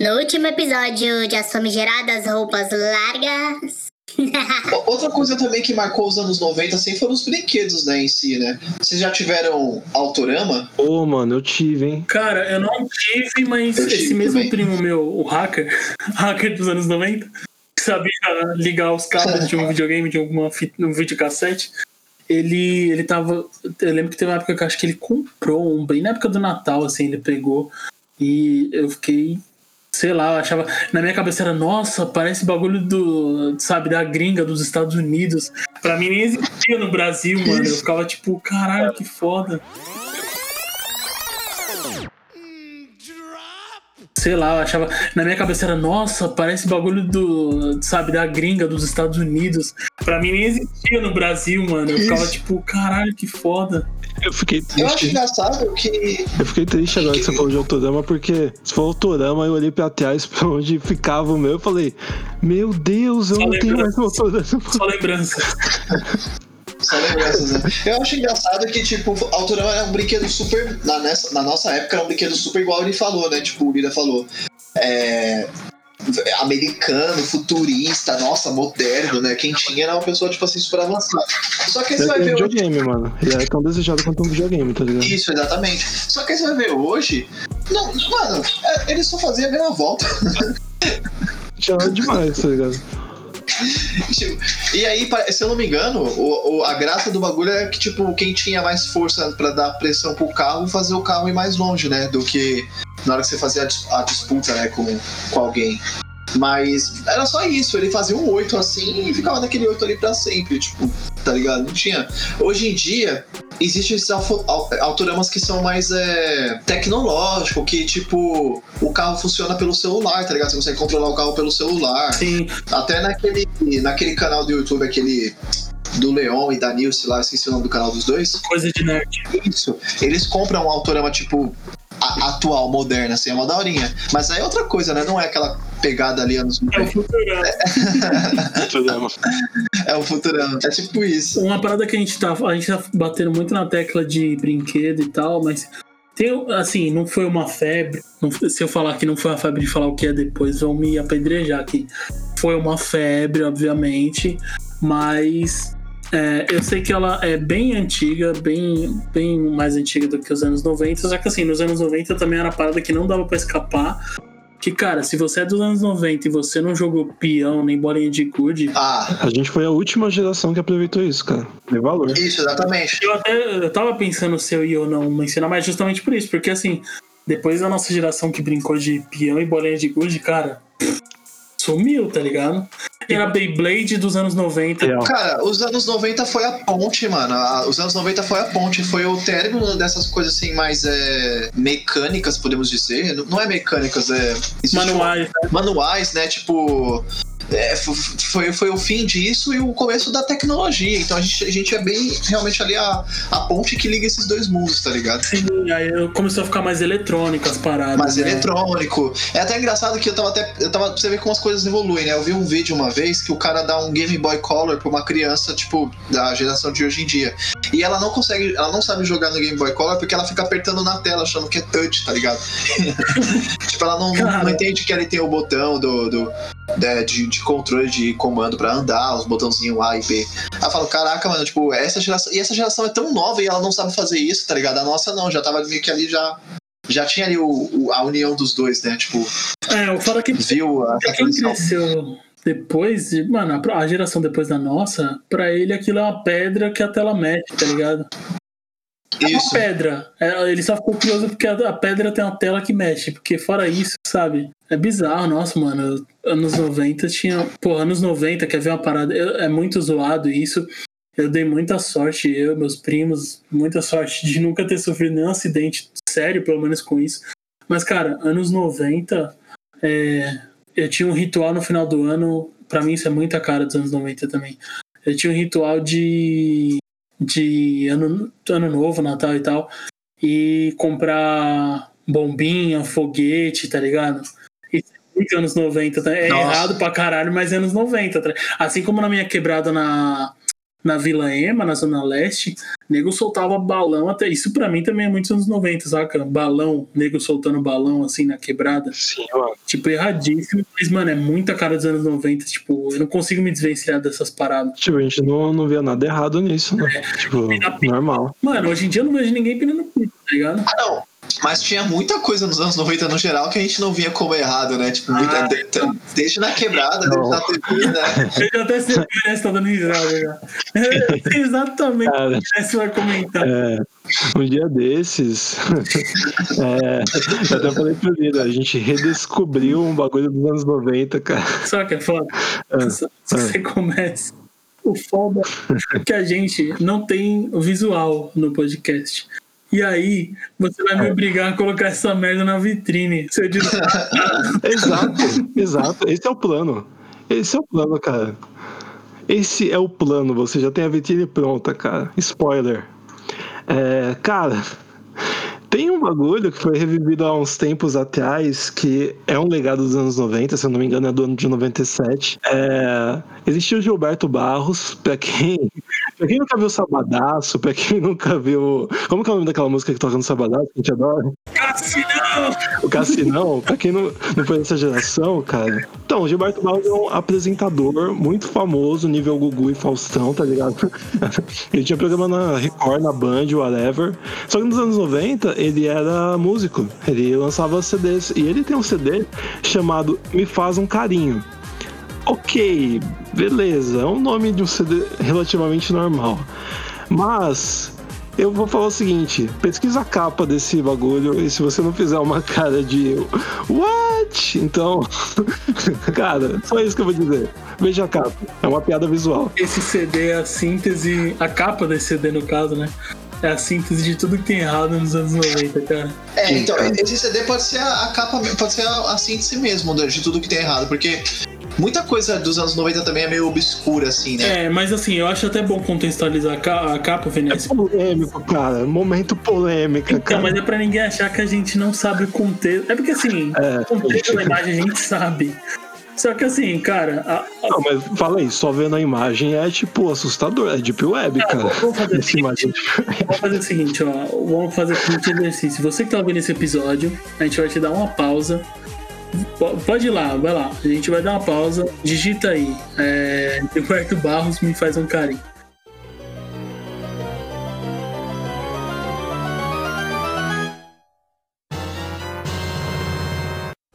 No último episódio de As Famigeradas Roupas Largas. Outra coisa também que marcou os anos 90 assim, foram os brinquedos, né, em si, né? Vocês já tiveram Autorama? Ô, mano, eu tive, hein? Cara, eu não tive, mas Eu tive esse mesmo também. primo meu, o hacker, hacker dos anos 90, que sabia ligar os cabos de um videogame, de alguma fita, um videocassete, ele, ele tava. Eu lembro que teve uma época que eu acho que ele comprou um, bem na época do Natal, assim, ele pegou. E eu fiquei. Sei lá, eu achava. Na minha cabeça era, nossa, parece bagulho do. Sabe, da gringa dos Estados Unidos. Pra mim nem existia no Brasil, mano. Eu ficava tipo, caralho, que foda. Sei lá, eu achava. Na minha cabeça era, nossa, parece bagulho do. Sabe, da gringa dos Estados Unidos. Pra mim nem existia no Brasil, mano. Eu ficava tipo, caralho, que foda. Eu fiquei Eu acho triste. engraçado que. Eu fiquei triste agora que você falou de Autorama, porque se for Autorama, eu olhei pra trás pra onde ficava o meu e falei, meu Deus, eu Só não tenho mais lembrança. Autorama. Só lembrança. Só lembranças, né? Eu acho engraçado que, tipo, Autorama é um brinquedo super. Na, nessa, na nossa época era um brinquedo super igual ele falou, né? Tipo, o Lira falou. É. Americano, futurista, nossa, moderno, né? Quem tinha era uma pessoa, tipo assim, super avançada. Só que aí você vai é um ver hoje. videogame, mano. Ele é tão desejado quanto um videogame, tá ligado? Isso, exatamente. Só que aí você vai ver hoje. Não, mano, é, ele só fazia a mesma volta. Já é demais, tá ligado? Tipo, e aí, se eu não me engano, o, o- a graça do bagulho é que, tipo, quem tinha mais força pra dar pressão pro carro fazer o carro ir mais longe, né? Do que na hora que você fazia a disputa, né, com, com alguém. Mas era só isso, ele fazia um 8 assim e ficava naquele 8 ali pra sempre, tipo, tá ligado? Não tinha. Hoje em dia, existem esses autoramas que são mais é, tecnológicos, que tipo, o carro funciona pelo celular, tá ligado? Você consegue controlar o carro pelo celular. Sim, Até naquele, naquele canal do YouTube, aquele do Leon e da Nilce lá, esqueci o nome do canal dos dois. coisa de nerd. Isso. Eles compram um autorama, tipo, a- atual, moderna, assim, é uma daorinha. Mas aí é outra coisa, né? Não é aquela pegada ali anos É o 90. Futurama. Autorama. É o Futurama. É tipo isso. Uma parada que a gente tá. A gente tá batendo muito na tecla de brinquedo e tal, mas. Tem, assim, não foi uma febre. não- se eu falar que não foi uma febre de falar o que é depois, vão me apedrejar aqui. Foi uma febre, obviamente, mas é, eu sei que ela é bem antiga, bem, bem mais antiga do que os anos 90. Só que assim, nos anos 90 também era uma parada que não dava pra escapar. Que, cara, se você é dos anos 90 e você não jogou peão nem bolinha de gude, Ah, A gente foi a última geração que aproveitou isso, cara. Tem valor. isso, exatamente. Eu até eu tava pensando se eu ia ou não mencionar, mas justamente por isso, porque assim, depois da nossa geração que brincou de peão e bolinha de gude, cara, sumiu, tá ligado? Era Beyblade dos anos 90. Real. Cara, os anos 90 foi a ponte, mano. A- Os anos 90 foi a ponte, foi o término dessas coisas assim mais é, mecânicas, podemos dizer. Não- Não é mecânicas, é. Manuais, né? manuais, né? Tipo. É, foi, foi o fim disso e o começo da tecnologia. Então a gente, a gente é bem realmente ali a, a ponte que liga esses dois mundos, tá ligado? Sim, aí começou a ficar mais eletrônico as paradas. Mais né? eletrônico. É até engraçado que eu tava até. Eu tava, pra você ver como as coisas evoluem, né? Eu vi um vídeo uma vez que o cara dá um Game Boy Color pra uma criança, tipo, da geração de hoje em dia. E ela não consegue, ela não sabe jogar no Game Boy Color porque ela fica apertando na tela, achando que é touch, tá ligado? tipo, ela não, não, não entende que ali tem o botão do. do né, de, de controle de comando pra andar, os botãozinhos A e B. Aí eu falo, caraca, mano, tipo, essa geração. E essa geração é tão nova e ela não sabe fazer isso, tá ligado? A nossa não, já tava meio que ali já. Já tinha ali o, o- a união dos dois, né? Tipo, É, o fora que viu a pra quem cresceu depois, de- mano, a geração depois da nossa, pra ele aquilo é uma pedra que a tela mexe, tá ligado? É uma Isso. pedra. É, ele só ficou curioso porque a, pedra tem uma tela que mexe. Porque fora isso, sabe? É bizarro, nossa, mano. Anos 90 tinha. Pô, anos 90, quer ver uma parada? É muito zoado isso. Eu dei muita sorte, eu, meus primos, muita sorte de nunca ter sofrido nenhum acidente sério, pelo menos com isso. Mas, cara, anos 90, é, eu tinha um ritual no final do ano. Pra mim, isso é muita cara dos anos 90 também. Eu tinha um ritual de de ano, ano novo, Natal e tal, e comprar bombinha, foguete, tá ligado? Isso é muito anos 90, tá? é Nossa. errado pra caralho, mas é anos 90. Tá? Assim como na minha quebrada na, na Vila Ema, na Zona Leste, nego soltava balão até. Isso pra mim também é muito anos 90, saca? Balão, nego soltando balão assim na quebrada. Sim, mano. Tipo, erradíssimo. Mas, mano, é muita cara dos anos 90. Tipo, eu não consigo me desvencilhar dessas paradas. Tipo, a gente não, não via nada errado nisso, né? Tipo, normal. Mano, hoje em dia eu não vejo ninguém pirando pinto, tá ligado? Ah, não. Mas tinha muita coisa nos anos 90 no geral que a gente não via como errado, né? Tipo, muita, Ah, de- de- desde na quebrada, desde na TV, né? Eu já até sei o que tá dando risada já. É exatamente Cara, o que você vai comentar. é, um dia desses, é, eu até falei pro Lira, a gente redescobriu um bagulho dos anos 90, cara. Só que é foda. Ah, Se você começa. O foda é que a gente não tem visual no podcast. E aí, você vai me obrigar a colocar essa merda na vitrine. Se eu Exato, exato. Esse é o plano. Esse é o plano, cara. Esse é o plano. Você já tem a vitrine pronta, cara. Spoiler. É, cara, tem um bagulho que foi revivido há uns tempos atrás, que é um legado dos anos 90, se eu não me engano, é do ano de 97. É, existiu o Gilberto Barros, pra quem, pra quem nunca viu Sabadaço, pra quem nunca viu. Como que é o nome daquela música que toca no Sabadaço, que a gente adora? Cassinão! O Cassinão, pra quem não, não foi dessa geração, cara. Então, o Gilberto Barros é um apresentador muito famoso, nível Gugu e Faustão, tá ligado? Ele tinha programa na Record, na Band, whatever. Só que nos anos 90, ele era músico. Ele lançava CDs. E ele tem um CD chamado Me Faz um Carinho. Ok, beleza. É um nome de um CD relativamente normal. Mas eu vou falar o seguinte: pesquisa a capa desse bagulho e se você não fizer uma cara de What? Então, cara, só isso que eu vou dizer. Veja a capa. É uma piada visual. Esse CD é a síntese, a capa desse CD no caso, né? É a síntese de tudo que tem errado nos anos 90, cara. É, então, esse CD pode ser a, a capa, pode ser a, a síntese mesmo né, de tudo que tem errado, porque muita coisa dos anos 90 também é meio obscura, assim, né? É, mas assim, eu acho até bom contextualizar a ca- a capa, É Vinícius. polêmico, cara. Momento polêmica, Então, cara. mas é pra ninguém achar que a gente não sabe o contexto. É porque assim, É. o contexto da imagem a gente sabe. Só que assim, cara, a- a- Não, mas fala aí, só vendo a imagem é tipo assustador, é Deep Web, cara. vamos fazer o Essa seguinte, imagem. vamos fazer o seguinte, ó. Vamos fazer o seguinte exercício. Você que tá ouvindo esse episódio, a gente vai te dar uma pausa. Po- Pode ir lá, vai lá. A gente vai dar uma pausa. Digita aí. É, Gilberto Barros me faz um carinho.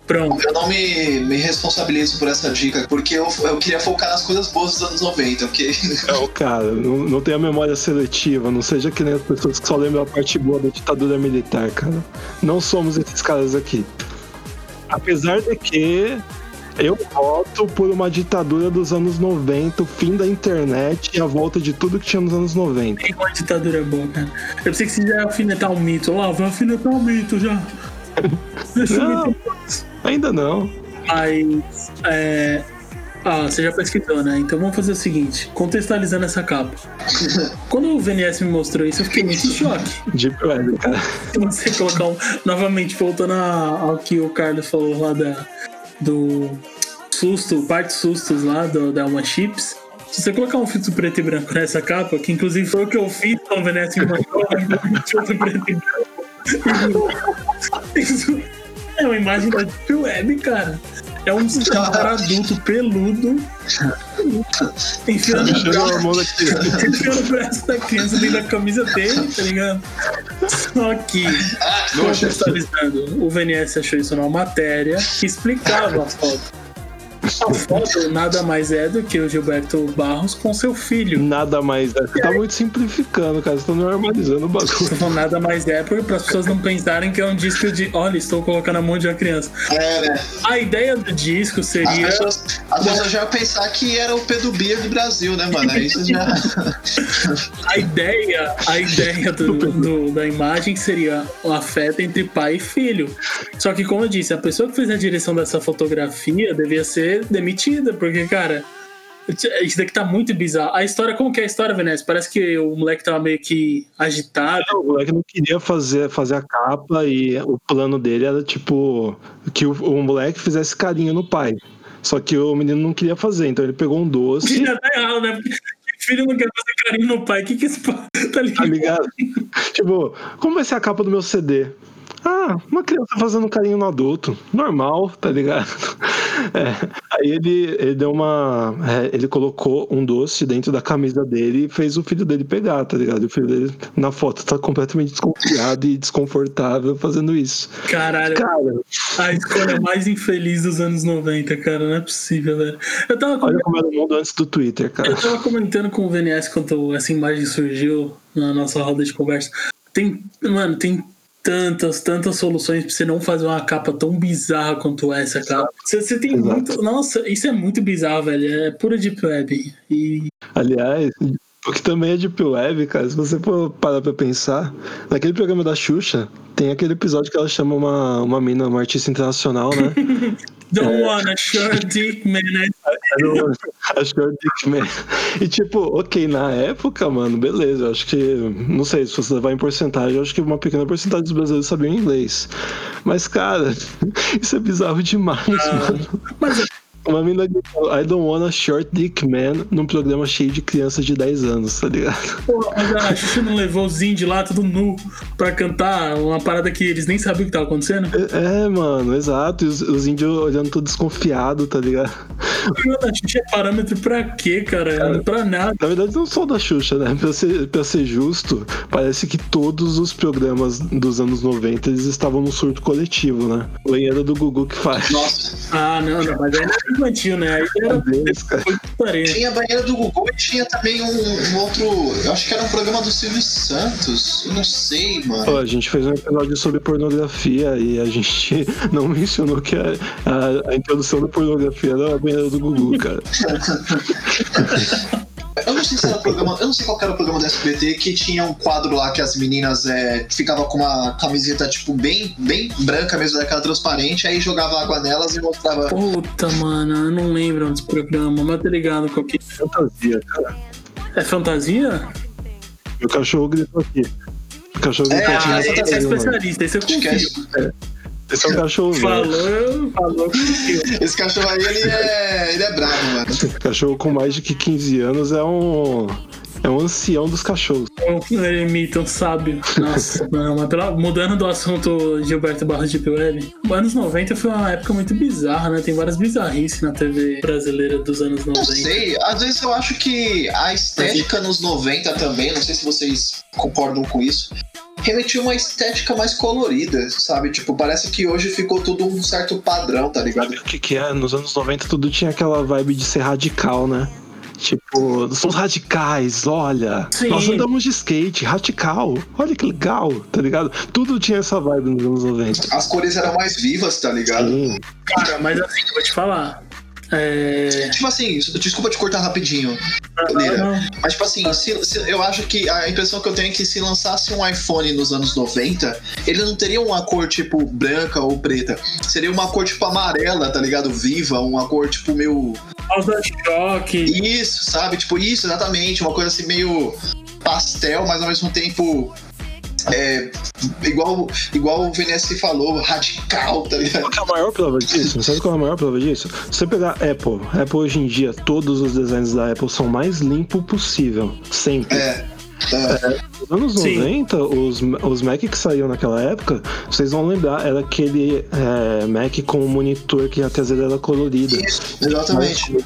Pronto. Eu não me, me responsabilizo por essa dica, porque eu, eu queria focar nas coisas boas dos anos 90, porque Não, cara, não, não tenha memória seletiva, não seja que nem as pessoas que só lembram a parte boa da ditadura militar, cara. Não somos esses caras aqui. Apesar de que eu voto por uma ditadura dos anos 90, o fim da internet e a volta de tudo que tinha nos anos 90. Tem uma ditadura boa, cara. Eu pensei que você ia alfinetar um mito. Lá, vai alfinetar um mito já. Não. Ainda não. Mas. É... Ah, você já pesquisou, né? Então vamos fazer o seguinte: contextualizando essa capa. Quando o VNS me mostrou isso, eu fiquei muito em choque. Deep Web, cara. Se você colocar um. Novamente, voltando ao que o Carlos falou lá da, do susto, parte sustos lá do, da Uma Chips. Se você colocar um filtro preto e branco nessa capa, que inclusive foi o que eu fiz com o VNS me mostrou, né? filtro preto e branco. Isso é uma imagem da Deep Web, cara. É um cara adulto peludo enfiando o braço da criança dentro da camisa dele, tá ligado? Só que, contextualizando, o VNS achou isso numa matéria que explicava a foto. Foto nada mais é do que o Gilberto Barros com seu filho. Nada mais. né? Você tá muito simplificando, cara. Você tá normalizando o bagulho. Então, nada mais é para as pessoas não pensarem que é um disco de olha, estou colocando a mão de uma criança. É, né? A ideia do disco As seria pessoas, as pessoas já iam pensar que era o Pedro Bia do Brasil, né, mano? Aí você já. a ideia, a ideia do, do- da imagem seria o afeto entre pai e filho. Só que, como eu disse, a pessoa que fez a direção dessa fotografia devia ser demitida, porque, cara, isso daqui tá muito bizarro. A história, como que é a história, Venésio? Parece que o moleque tava meio que agitado. O moleque não queria fazer, fazer a capa e o plano dele era tipo que o, o moleque fizesse carinho no pai. Só que o menino não queria fazer, então ele pegou um doce. Já tá errado, né? Porque filho não quer fazer carinho no pai. O que que esse pai tá Tá ligado? ligado? tipo, como vai ser a capa do meu CD? Ah, uma criança fazendo carinho no adulto. Normal, tá ligado? É, aí ele, ele deu uma. é, ele colocou um doce dentro da camisa dele e fez o filho dele pegar, tá ligado? E o filho dele, na foto, tá completamente desconfiado e desconfortável fazendo isso. Caralho, Cara, a escolha mais infeliz dos anos 90, cara. Não é possível, velho. Eu tava, com- olha como era o mundo antes do Twitter, cara. eu tava comentando com o VNS quando essa imagem surgiu na nossa roda de conversa. Tem, mano, tem tantas, tantas soluções pra você não fazer uma capa tão bizarra quanto essa, cara. Você, você tem Exato. muito. Nossa, isso é muito bizarro, velho. É pura deep web. E. Aliás, o que também é Deep Web, cara, se você for parar pra pensar, naquele programa da Xuxa, tem aquele episódio que ela chama uma, uma mina, uma artista internacional, né? Don't wanna short dick, man. Acho que é Dick Man. E tipo, ok, na época, mano, beleza. eu Acho que, não sei, se você levar em porcentagem, eu acho que uma pequena porcentagem dos brasileiros sabiam inglês. Mas, cara, isso é bizarro demais, mano. Mas Uma mina de I don't wanna short dick man num programa cheio de crianças de 10 anos, tá ligado? Porra, mas a Xuxa não levou os índios lá, tudo nu, pra cantar uma parada que eles nem sabiam o que tava acontecendo? É, é, mano, exato. E os, os índios olhando tudo desconfiado, tá ligado? O programa da Xuxa é parâmetro pra quê, cara? Pra nada. Na verdade, não só da Xuxa, né? Pra ser, pra ser justo, parece que todos os programas dos anos 90 eles estavam num surto coletivo, né? O banheiro do Gugu que faz. Nossa. Ah, não, não, mas era infantil, né? Aí era Deus. Tinha a banheira do Gugu e tinha também um, um outro. Eu acho que era um programa do Silvio Santos. Eu não sei, mano. a gente fez um episódio sobre pornografia e a gente não mencionou que a, a- a introdução da pornografia era a banheira do Gugu, cara. Eu não sei se era programa. Eu não sei qual era o programa do SBT que tinha um quadro lá que as meninas é, ficavam com uma camiseta, tipo, bem, bem branca mesmo, daquela transparente, aí jogava água nelas e mostrava. Puta, mano, eu não lembro desse programa, mas tá ligado qual que Fantasia, cara. é fantasia? O cachorro gritou aqui. O cachorro É, gritou aqui. é fantasia, mano. especialista, esse eu é confio. Esse é um cachorro. Falou. Esse cachorro aí, ele é. ele é bravo, mano. Cachorro com mais de que 15 anos é um. É um ancião dos cachorros. Ele imita um sábio. Nossa, não, mas pela- mudando do assunto Gilberto Barros de Web, anos 90 foi uma época muito bizarra, né? Tem várias bizarrices na TV brasileira dos anos 90. Não sei, às vezes eu acho que a estética nos 90 também, não sei se vocês concordam com isso, remetia uma estética mais colorida, sabe? Tipo, parece que hoje ficou tudo um certo padrão, tá ligado? Sabe o que, que é? Nos anos 90 tudo tinha aquela vibe de ser radical, né? Tipo, somos radicais, olha. Sim. Nós andamos de skate, radical. Olha que legal, tá ligado? Tudo tinha essa vibe nos anos 90. As cores eram mais vivas, tá ligado? Sim. Cara, mas assim, eu vou te falar. É. Tipo assim, desculpa te cortar rapidinho. Mas, tipo assim, se- se- eu acho que a impressão que eu tenho é que se lançasse um iPhone nos anos 90, ele não teria uma cor, tipo, branca ou preta. Seria uma cor, tipo, amarela, tá ligado? Viva, uma cor, tipo, meio. Choque. Isso, sabe? Tipo, isso, exatamente. Uma coisa assim, meio pastel, mas ao mesmo tempo. É, igual, igual o VNS falou, radical, tá ligado? Qual é a maior prova disso? Sabe qual é a maior prova disso? Se você pegar Apple, Apple hoje em dia, todos os designs da Apple são o mais limpo possível. Sempre. É. é. Nos anos Sim. 90, os, os Mac que saíam naquela época, vocês vão lembrar, era aquele é, Mac com um monitor que a traseira era colorida. Isso, exatamente.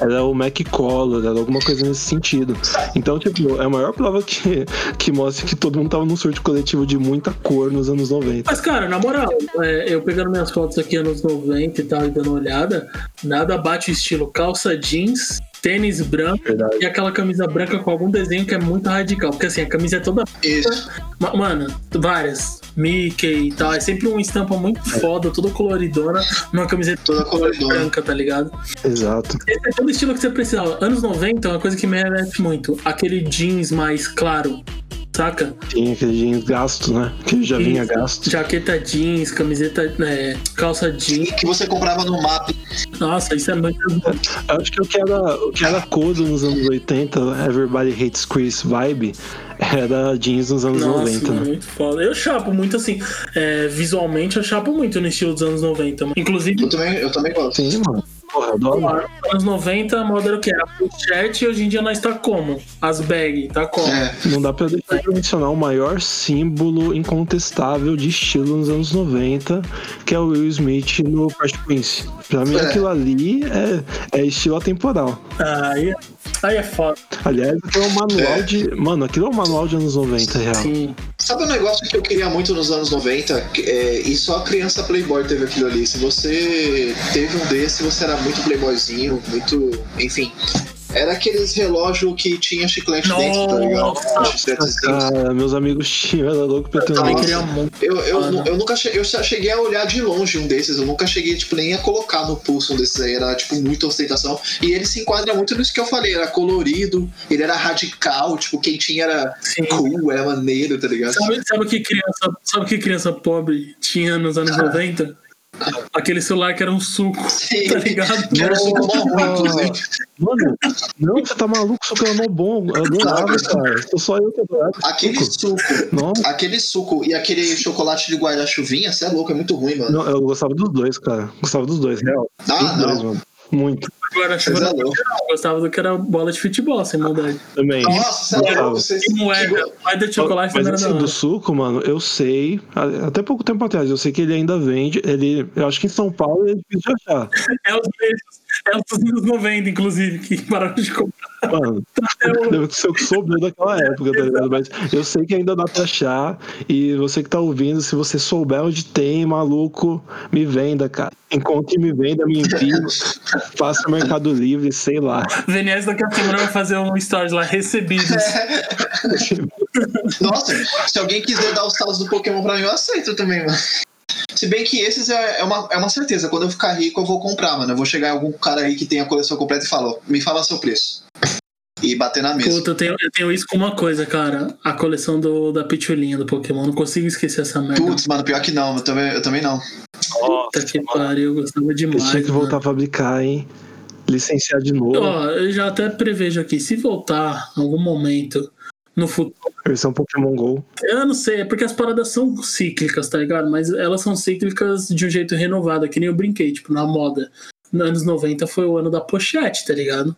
Era o Mac Color, era alguma coisa nesse sentido. Então, tipo, é a maior prova que, que mostra que todo mundo tava num surto coletivo de muita cor nos anos 90. Mas, cara, na moral, é, eu pegando minhas fotos aqui anos 90 e tal, e dando uma olhada, nada bate o estilo calça jeans, tênis branco Verdade. e aquela camisa branca com algum desenho que é muito radical. Porque assim, a camisa é toda. Isso. Ma- Mano, várias. Mickey e tal. É sempre uma estampa muito foda, toda coloridona, numa camiseta Toda coloridona. branca, tá ligado? Exato. Esse é todo estilo que você precisava. Anos 90 é uma coisa que me remete muito. Aquele jeans mais claro, saca? Tinha aquele jeans gasto, né? Que já vinha Isso. gasto. Jaqueta jeans, camiseta, é, calça jeans. Que você comprava no mapa. Nossa, isso é muito. Eu acho que o que era, o que era codo nos anos 80, Everybody Hates Chris vibe, era jeans nos anos Nossa, 90, mano, né? muito foda. Eu chapo muito assim. é, visualmente, eu chapo muito no estilo dos anos 90. Mano. Inclusive, Eu também, eu também gosto. Sim, mano. Porra, adoro. Anos 90, a moda era o quê? Era pochete e hoje em dia nós tá como? As bag, tá como? É, Não dá pra deixar de mencionar o maior símbolo incontestável de estilo nos anos 90, que é o Will Smith no Fresh Prince. Pra mim, É. aquilo ali é, é estilo atemporal. Aí, aí é foda. Aliás, aquilo é um manual É. de. Mano, aquilo é um manual de anos 90, real. Sim. Sabe um negócio que eu queria muito nos anos 90? Que, É, e só criança Playboy teve aquilo ali. Se você teve um desse, você era muito Playboyzinho, muito. Enfim. Era aqueles relógios que tinha chiclete dentro, tá ligado? Nossa. Cara, meus amigos tinham, era louco pra ter um. Nossa. muito. Eu, eu, Ah, eu nunca cheguei, eu só cheguei a olhar de longe um desses, eu nunca cheguei, tipo, nem a colocar no pulso um desses aí, era, tipo, muita ostentação. E ele se enquadra muito nisso que eu falei, era colorido, ele era radical, tipo, quem tinha era Sim. cool, era maneiro, tá ligado? Sabe, sabe que criança, sabe o que criança pobre tinha nos anos 90? Aquele celular que era um suco, Sim. tá ligado? Que era um suco ruim, inclusive. Mano, não, você tá maluco, suco era mó bom. Eu adorava, cara. Sou só eu que adorava. Aquele suco. suco, aquele suco e aquele chocolate de guarda-chuvinha, você é louco, é muito ruim, mano. Não, eu gostava dos dois, cara. Gostava dos dois, real. Ah, dos dois, não. mano. Muito. Agora, Vocês é eu gostava do que era bola de futebol, sem maldade. Também. Nossa, é Gostava. louco. Vocês... E moeda, moeda de chocolate Mas assim, do suco, mano, eu sei, até pouco tempo atrás, eu sei que ele ainda vende. Ele, eu acho que em São Paulo ele é difícil de achar. É os mesmos, é os dos anos 90, inclusive, que pararam de comprar. Mano, deve ser o que sobrou daquela época, tá ligado? Mas eu sei que ainda dá pra achar. E você que tá ouvindo, se você souber onde tem, maluco, me venda, cara. Encontre e me venda, me envie. Faça Mercado Livre, sei lá. VNS daqui a semana vai fazer um stories lá, recebidos. Nossa, se alguém quiser dar os talos do Pokémon pra mim, eu aceito também, mano. Se bem que esses é, é, uma, é uma certeza. Quando eu ficar rico, eu vou comprar, mano. Eu vou chegar em algum cara aí que tem a coleção completa e falar, me fala seu preço. E bater na mesa. Puta, eu tenho, eu tenho isso com uma coisa, cara. A coleção do, da pitulinha do Pokémon. Não consigo esquecer essa merda. Putz, mano, pior que não. Eu também, eu também não. Puta que pariu, eu gostava Eu demais. tinha que voltar mano. a fabricar, hein? Licenciar de novo. Ó, eu já até prevejo aqui, se voltar em algum momento no futuro. Versão Pokémon GO. Eu não sei, é porque as paradas são cíclicas, tá ligado? Mas elas são cíclicas de um jeito renovado, que nem eu brinquei, tipo, na moda. Nos anos 90 foi o ano da pochete, tá ligado?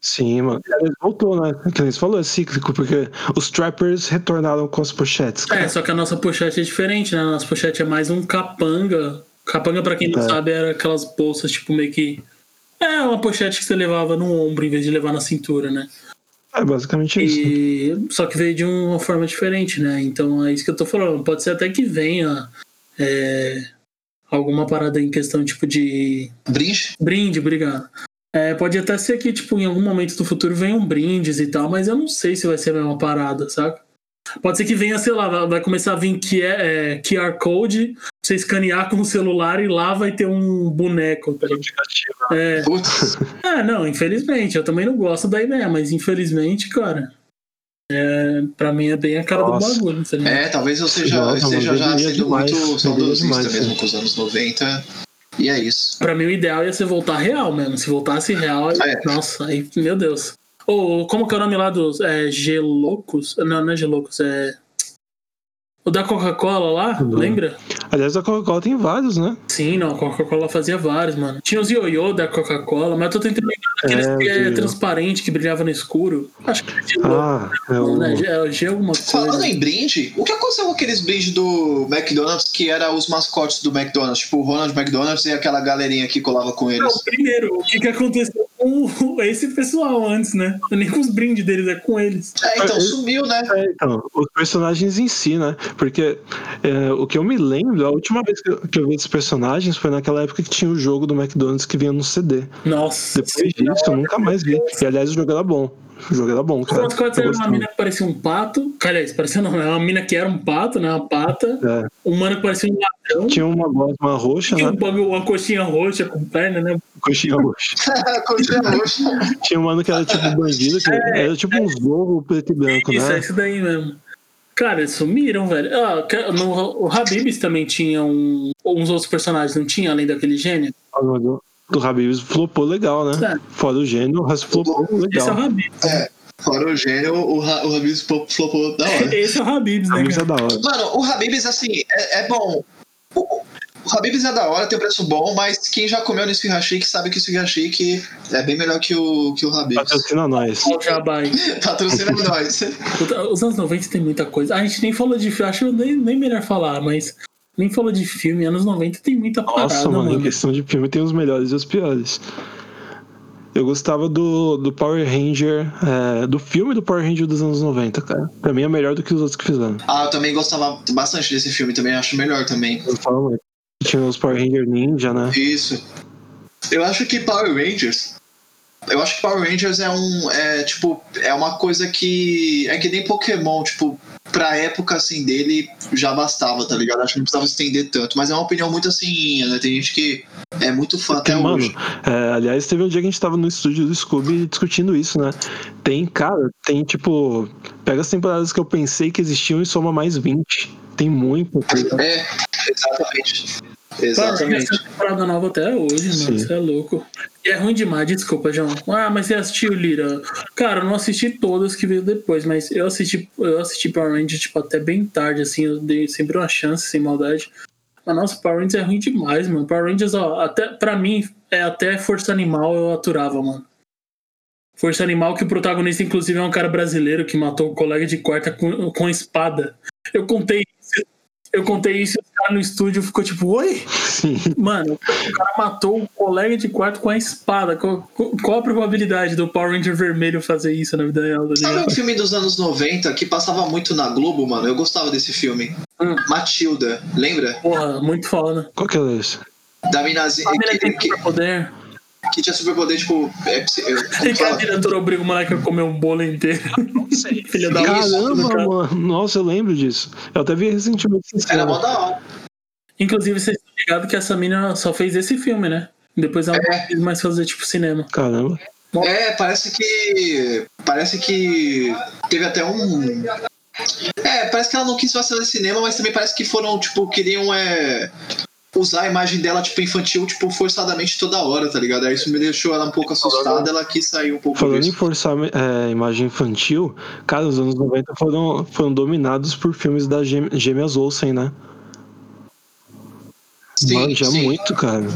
Sim, mano. Ele voltou, né? Que nem você falou, é cíclico, porque os trappers retornaram com as pochetes. cara. É, só que a nossa pochete é diferente, né? A nossa pochete é mais um capanga. Capanga, pra quem não É. sabe, era aquelas bolsas, tipo, meio que. É uma pochete que você levava no ombro em vez de levar na cintura, né? É basicamente isso. E... Só que veio de uma forma diferente, né? Então é isso que eu tô falando. Pode ser até que venha é, alguma parada em questão, tipo, de Brinde? brinde, obrigado. É, pode até ser que, tipo, em algum momento do futuro venham brindes e tal, mas eu não sei se vai ser a mesma parada, saca? Pode ser que venha, sei lá, vai- começar a vir que é, é, QR Code, você escanear com o celular e lá vai ter um boneco. Tá? É, é, não, infelizmente, eu também não gosto da ideia, mas infelizmente, cara, é, pra mim é bem a cara Nossa. do bagulho, ligado? É, talvez eu seja, Nossa, mano, já sendo demais, muito saudosista demais, mesmo sim. com os anos 90. E é isso. Pra mim o ideal ia ser voltar real mesmo. Se voltasse real, aí- É. nossa, aí, meu Deus. Ou como que é o nome lá dos é, Gelocos? Não, não é Gelocos, é. O da Coca-Cola lá, Não. lembra? Aliás, a Coca-Cola tem vários, né? Sim, não, a Coca-Cola fazia vários, mano. Tinha os ioiô da Coca-Cola, mas eu tô tentando lembrar daqueles É, que é transparente, que brilhava no escuro. Acho que é Ah, é o. né? G, é G alguma Falando coisa. em brinde, o que aconteceu com aqueles brindes do McDonald's que eram os mascotes do McDonald's? Tipo o Ronald McDonald's e aquela galerinha que colava com eles. Não, primeiro, o que, que aconteceu com esse pessoal antes, né? Nem com os brindes deles, é com eles. É, então sumiu, né? É, então, os personagens em si, né? Porque é, o que eu me lembro, a última vez que eu, que eu vi esses personagens foi naquela época que tinha o jogo do McDonald's que vinha no CD. Nossa. Depois disso, eu nunca mais vi. E aliás, o jogo era bom. O jogo era bom, cara. Eu era uma mina que parecia um pato. Aliás, parecia não, era uma mina que era um pato, né? Uma pata. É. Um mano que parecia um ladrão. Tinha uma gosma roxa, Tinha né? um bagulho, uma coxinha roxa com perna, né? Coxinha roxa. Coisa roxa. Tinha um mano que era tipo bandido, que era tipo um zorro preto e branco, Isso, é né? isso daí mesmo. Cara, eles sumiram, velho. Ah, no, o Habibs também tinha um, uns outros personagens, não tinha, além daquele gênio? O Habibs flopou legal, né? É. Fora o gênio, o resto flopou Esse é o legal. Habibs. Fora o gênio, o, Ra- o Habibs flopou da hora. Esse é o Habibs, né? Habibs é da hora. Mano, o Habibs, assim, é, é bom. O- o- Habib's é da hora, tem um preço bom, mas quem já comeu no Esfirra Chique sabe que o Esfirra Chique é bem melhor que o, que o Habib's. Patrocina nós. Patrocina nós. Os anos 90 tem muita coisa. A gente nem falou de acho nem, nem melhor falar, mas nem falou de filme. Anos 90 tem muita parada, Nossa, mano, em mano. questão de filme tem os melhores e os piores. Eu gostava do, do Power Ranger, é, do filme do Power Ranger dos anos 90, cara. Pra mim é melhor do que os outros que fizeram. Ah, eu também gostava bastante desse filme, também acho melhor também. Eu muito. Tinha os Power Ranger Ninja, né? Isso. Eu acho que Power Rangers. Eu acho que Power Rangers é um. É tipo. É uma coisa que. É que nem Pokémon, tipo. Pra época assim dele já bastava, tá ligado? Acho que não precisava estender tanto. Mas é uma opinião muito assim, né? Tem gente que é muito fã até mano, hoje. é, aliás, teve um dia que a gente tava no estúdio do Scooby discutindo isso, né? Tem, cara, tem tipo. Pega as temporadas que eu pensei que existiam e soma mais 20. Tem muito. tá? É, exatamente. Exatamente. essa temporada nova até hoje, mano. Você é louco. E é ruim demais, desculpa, João. Ah, mas você assistiu Lira? Cara, eu não assisti todas que veio depois, mas eu assisti, eu assisti Power Rangers, tipo, até bem tarde, assim, eu dei sempre uma chance, sem maldade. Mas nossa, Power Rangers é ruim demais, mano. Power Rangers, ó, até, pra mim, é até Força Animal eu aturava, mano. Força Animal, que o protagonista, inclusive, é um cara brasileiro que matou o colega de quarta com, com espada. Eu contei isso, eu contei isso e o cara no estúdio ficou tipo, oi? Sim. Mano, o cara matou o colega de quarto com a espada. Qual, qual a probabilidade do Power Ranger vermelho fazer isso na vida real? Sabe um filme dos anos 90 que passava muito na Globo, mano? Eu gostava desse filme. Hum. Matilda, lembra? Porra, muito foda. Qual que é esse? Da minazinha que, tem que, superpoder. Que tinha superpoder, tipo. É, é, E que a diretora obriga o moleque a comer um bolo inteiro. Filha da puta do Caramba, cara. mano. Nossa, eu lembro disso. Eu até vi recentemente esse Era mó da hora. Inclusive, vocês estão ligados que essa mina só fez esse filme, né? Depois ela não É. quis mais fazer, tipo, cinema. Caramba. É, parece que. Parece que teve até um. É, parece que ela não quis fazer cinema, mas também parece que foram, tipo, queriam é, usar a imagem dela, tipo, infantil, tipo, forçadamente toda hora, tá ligado? Aí isso me deixou ela um pouco assustada, ela quis sair um pouco Falando em disso. forçar é, imagem infantil, cara, os anos 90 foram, foram dominados por filmes das gê- gêmeas Olsen, né? Sim, Manja sim. muito, cara.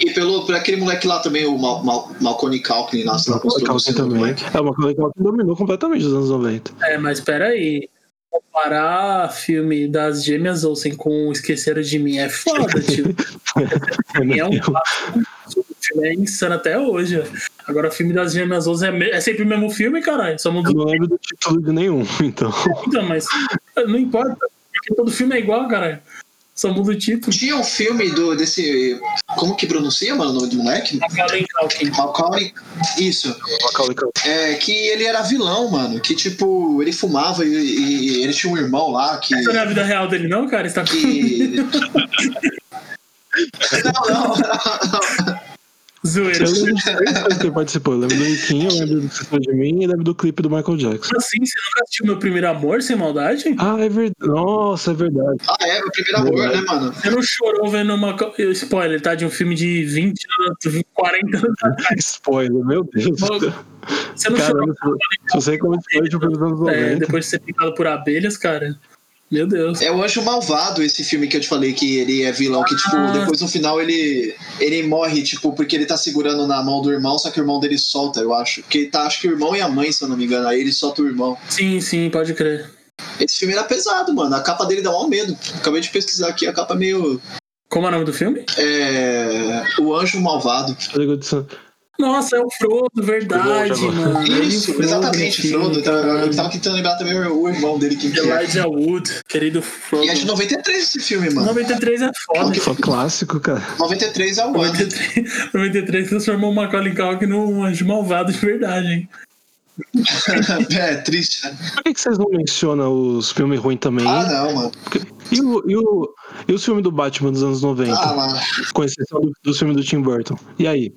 E pelo, por aquele moleque lá também, o Mal, Mal, Malcolm Culkin, lá, sei lá, o do também. É uma coisa que ela dominou completamente os anos 90. É, mas peraí. Comparar filme das gêmeas Olsen com Esqueceram de Mim é foda, tio. é um filme é insano até hoje. Agora, o filme das gêmeas Olsen é, é sempre o mesmo filme, caralho. Só Eu não lembro do título de nenhum, então. então, mas não importa. Porque todo filme é igual, caralho. Só muda o título. Tinha um filme do, desse. Como que pronuncia, mano, o nome do moleque? Macaulay Culkin. Macaulay. Isso. Macaulay Culkin. É que ele era vilão, mano. Que tipo, ele fumava e, e ele tinha um irmão lá que. Essa não é a vida real dele, não, cara? Você tá que... não, não, não. Zoeira. Eu lembro de três coisas que ele participou. Eu lembro do Riquinho, eu lembro do Cessou de Mim e lembro do clipe do Michael Jackson. Assim, você nunca assistiu Meu Primeiro Amor, sem maldade? Ah, é verdade. Nossa, é verdade. Ah, é, meu primeiro amor, né, mano? Você não chorou vendo uma. Spoiler, tá? De um filme de 20 anos, 40 anos atrás. Spoiler, meu Deus. Você não chorou Caramba, se você reclama de spoiler de um filme dos anos é, 90. depois de ser picado por abelhas, cara? Meu Deus. É o Anjo Malvado, esse filme que eu te falei que ele é vilão, que, tipo, Ah. depois no final ele, ele morre, tipo, porque ele tá segurando na mão do irmão, só que o irmão dele solta, eu acho. Que tá, acho que o irmão e a mãe, se eu não me engano, aí ele solta o irmão. Sim, sim, pode crer. Esse filme era pesado, mano. A capa dele dá um medo. Acabei de pesquisar aqui, a capa é meio. Como é o nome do filme? É. O Anjo Malvado. Nossa, é o Frodo, verdade, Frodo, mano. O Isso, Frodo exatamente, filme, Frodo. Então, eu tava tentando lembrar também o, irmão dele que que é. Elijah Wood, querido Frodo. E é de 93 esse filme, mano. 93 é foda. Só clássico, cara. 93 é o ano. 93, 93 transformou o Macaulay Culkin num anjo malvado de verdade, hein? é, triste, né? Por que, que vocês não mencionam os filmes ruins também? Ah, não, mano. E, o, e, o, e os filmes do Batman dos anos 90? Ah, mano. Com exceção do, dos filmes do Tim Burton. E aí?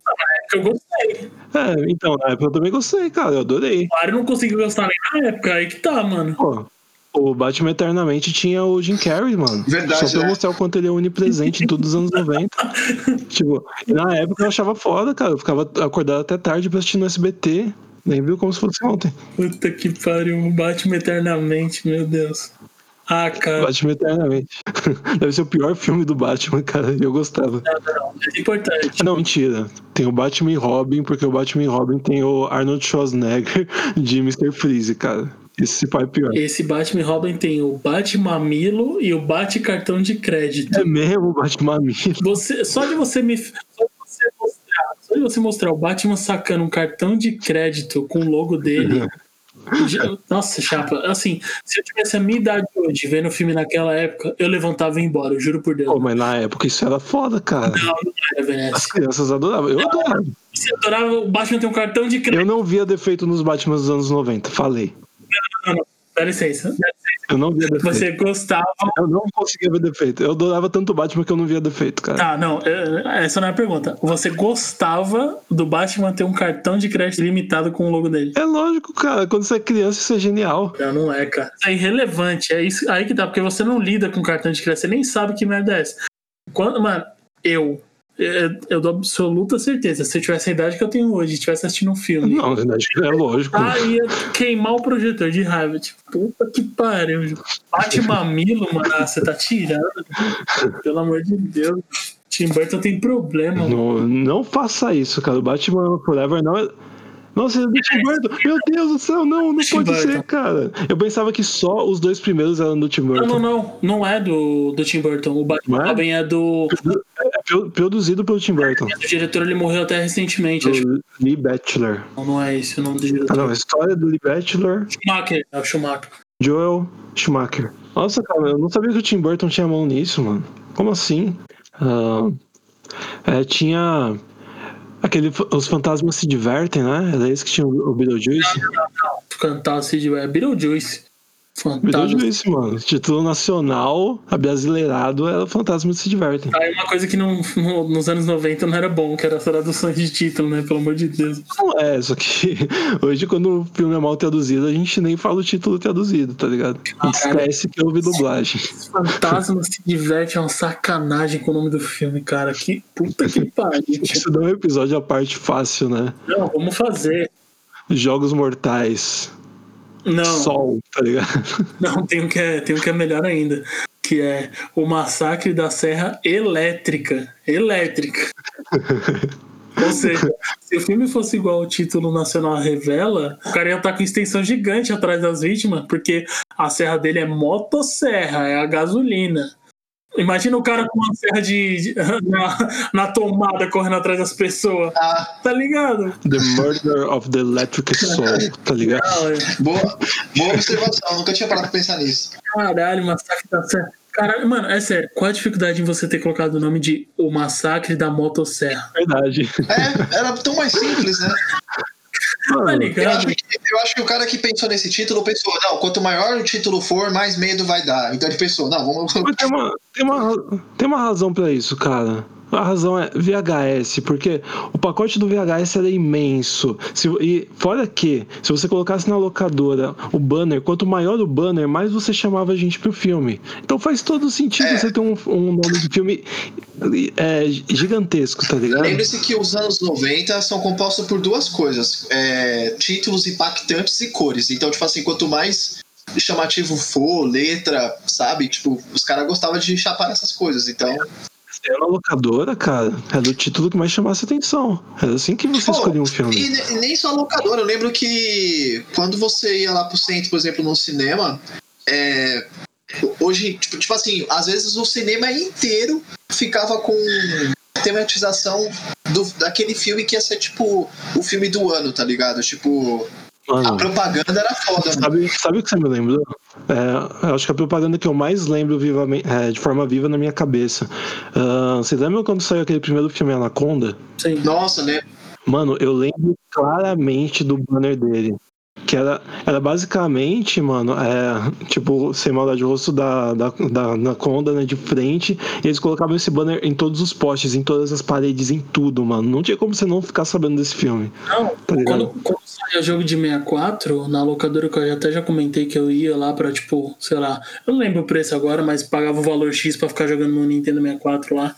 Eu gostei. É, então, na época eu também gostei, cara. Eu adorei. Claro, eu não consegui gostar nem na época, aí que tá, mano. Pô, o Batman Eternamente tinha o Jim Carrey, mano. Verdade, Só pra né? mostrar o quanto ele é onipresente em todos os anos 90. tipo, na época eu achava foda, cara. Eu ficava acordado até tarde pra assistir no SBT. Nem viu como se fosse ontem. Puta que pariu, Batman eternamente, meu Deus. Ah, cara, Batman Eternamente. Deve ser o pior filme do Batman, cara. Eu gostava. é importante. Não, mentira. Tem o Batman e Robin, porque o Batman e Robin tem o Arnold Schwarzenegger de Mr. Freeze, cara. Esse pai é pior. Esse Batman e Robin tem o Bate-Mamilo e o Bate-Cartão de Crédito. É mesmo o Batman Milo. Você, só de você me. Só de você mostrar, só de você mostrar o Batman sacando um cartão de crédito com o logo dele. já- nossa, chapa, assim, se eu tivesse a minha idade hoje, vendo o filme naquela época, eu levantava e ia embora, eu juro por Deus. Pô, mas na época isso era foda, cara. Não, não era, As Veneza. crianças adoravam. Eu adorava. Você adorava o Batman ter um cartão de crédito. Eu não via defeito nos Batman dos anos 90. Falei. Dá licença. Dá licença. Eu não via defeito. Você gostava. Eu não conseguia ver defeito. Eu adorava tanto o Batman que eu não via defeito, cara. Tá, não, essa não é a pergunta. Você gostava do Batman ter um cartão de crédito limitado com o logo dele? É lógico, cara. Quando você é criança, isso é genial. Não, não é, cara. Isso é irrelevante. É isso aí que dá, porque você não lida com cartão de crédito, você nem sabe que merda é essa. Quando, mano, eu, eu, eu dou absoluta certeza. Se eu tivesse a idade que eu tenho hoje, estivesse assistindo um filme, Não, é lógico. ah, ia queimar o projetor de raiva. Tipo, puta que pariu. Bate mamilo, mano. Você tá tirando. Pelo amor de Deus. Tim Burton tem problema. mano. Não, não faça isso, cara. O Batman Forever não é. Nossa, é do Tim Burton. Meu Deus do céu, não, não Tim pode Burton. ser, cara. Eu pensava que só os dois primeiros eram do Tim Não, Burton. não, não. Não é do, do Tim Burton. O Batman Não é? Robin é do, É pro- produzido pelo Tim Burton. O diretor ele morreu até recentemente, Lee Bachelor. Não, não é esse o nome do Ah, diretor. não, a história do Lee Bachelor, Schumacher, é o Schumacher. Joel Schumacher. Nossa, cara, eu não sabia que o Tim Burton tinha mão nisso, mano. Como assim? Ah, é, tinha. Aquele, os fantasmas se divertem, né? Era esse que tinha o Beetlejuice? Cantar se é Beetlejuice. Fantasma. Beetlejuice, mano. Título nacional, abrasileirado, era Fantasmas se divertem. Aí uma coisa que não, no- nos anos 90 não era bom, que era as traduções de título, né? Pelo amor de Deus. Não é, só que hoje, quando o filme é mal traduzido, a gente nem fala o título traduzido, tá ligado? A gente Caralho. esquece que houve dublagem. Fantasma se diverte é uma sacanagem com o nome do filme, cara. Que puta que pariu. Isso dá um episódio à parte fácil, né? Não, vamos fazer. Jogos Mortais. Não, Sol, tá ligado? não, tem um, que é, tem um que é melhor ainda. Que é o Massacre da Serra Elétrica. Elétrica. Ou seja, se o filme fosse igual o título nacional revela, o cara ia estar com extensão gigante atrás das vítimas, porque a serra dele é motosserra, é a gasolina. Imagina o cara com uma serra de, de- na, na tomada correndo atrás das pessoas. Ah, Tá ligado? The Murder of the Electric Soul, tá ligado? Não, é- boa, boa observação, nunca tinha parado pra pensar nisso. Caralho, massacre da serra. Caralho, mano, é sério, qual a dificuldade em você ter colocado o nome de O Massacre da Motosserra? Verdade. É, era tão mais simples, né? Mano, Eu acho, que, eu acho que o cara que pensou nesse título pensou, não, quanto maior o título for, mais medo vai dar. Então ele pensou, não, vamos. mas tem uma, tem, uma, tem uma razão pra isso, cara. A razão é VHS, porque o pacote do VHS era imenso. Se, e fora que, se você colocasse na locadora o banner, quanto maior o banner, mais você chamava a gente pro filme. Então faz todo sentido É. você ter um, um nome de filme é, gigantesco, tá ligado? Lembre-se que os anos 90 são compostos por duas coisas: é, títulos impactantes e cores. Então, tipo assim, quanto mais chamativo for, letra, sabe? Tipo, os caras gostavam de chapar essas coisas. Então. Era na locadora, cara, era o título que mais chamasse atenção. Era assim que você Pô, escolhia um filme. E ne- nem só locadora. Eu lembro que quando você ia lá pro centro, por exemplo, no cinema, é, hoje, tipo, tipo assim, às vezes o cinema inteiro ficava com tematização do, daquele filme que ia ser, tipo, o filme do ano, tá ligado? Tipo, a Mano, propaganda era foda, mano. sabe, sabe o que você me lembrou? É, eu acho que a propaganda que eu mais lembro vivamente, é, de forma viva na minha cabeça. Ah, você lembra quando saiu aquele primeiro filme Anaconda? Sim. Nossa, né? Mano, eu lembro claramente do banner dele. Que era, era basicamente, mano, é, tipo, sem maldade de rosto da, da, da Anaconda, né, de frente. E eles colocavam esse banner em todos os postes, em todas as paredes, em tudo, mano. Não tinha como você não ficar sabendo desse filme. Não, Tá quando, quando saía jogo de 64, na locadora que eu até já comentei que eu ia lá pra, tipo, sei lá, eu não lembro o preço agora, mas pagava o valor X pra ficar jogando no Nintendo 64 lá.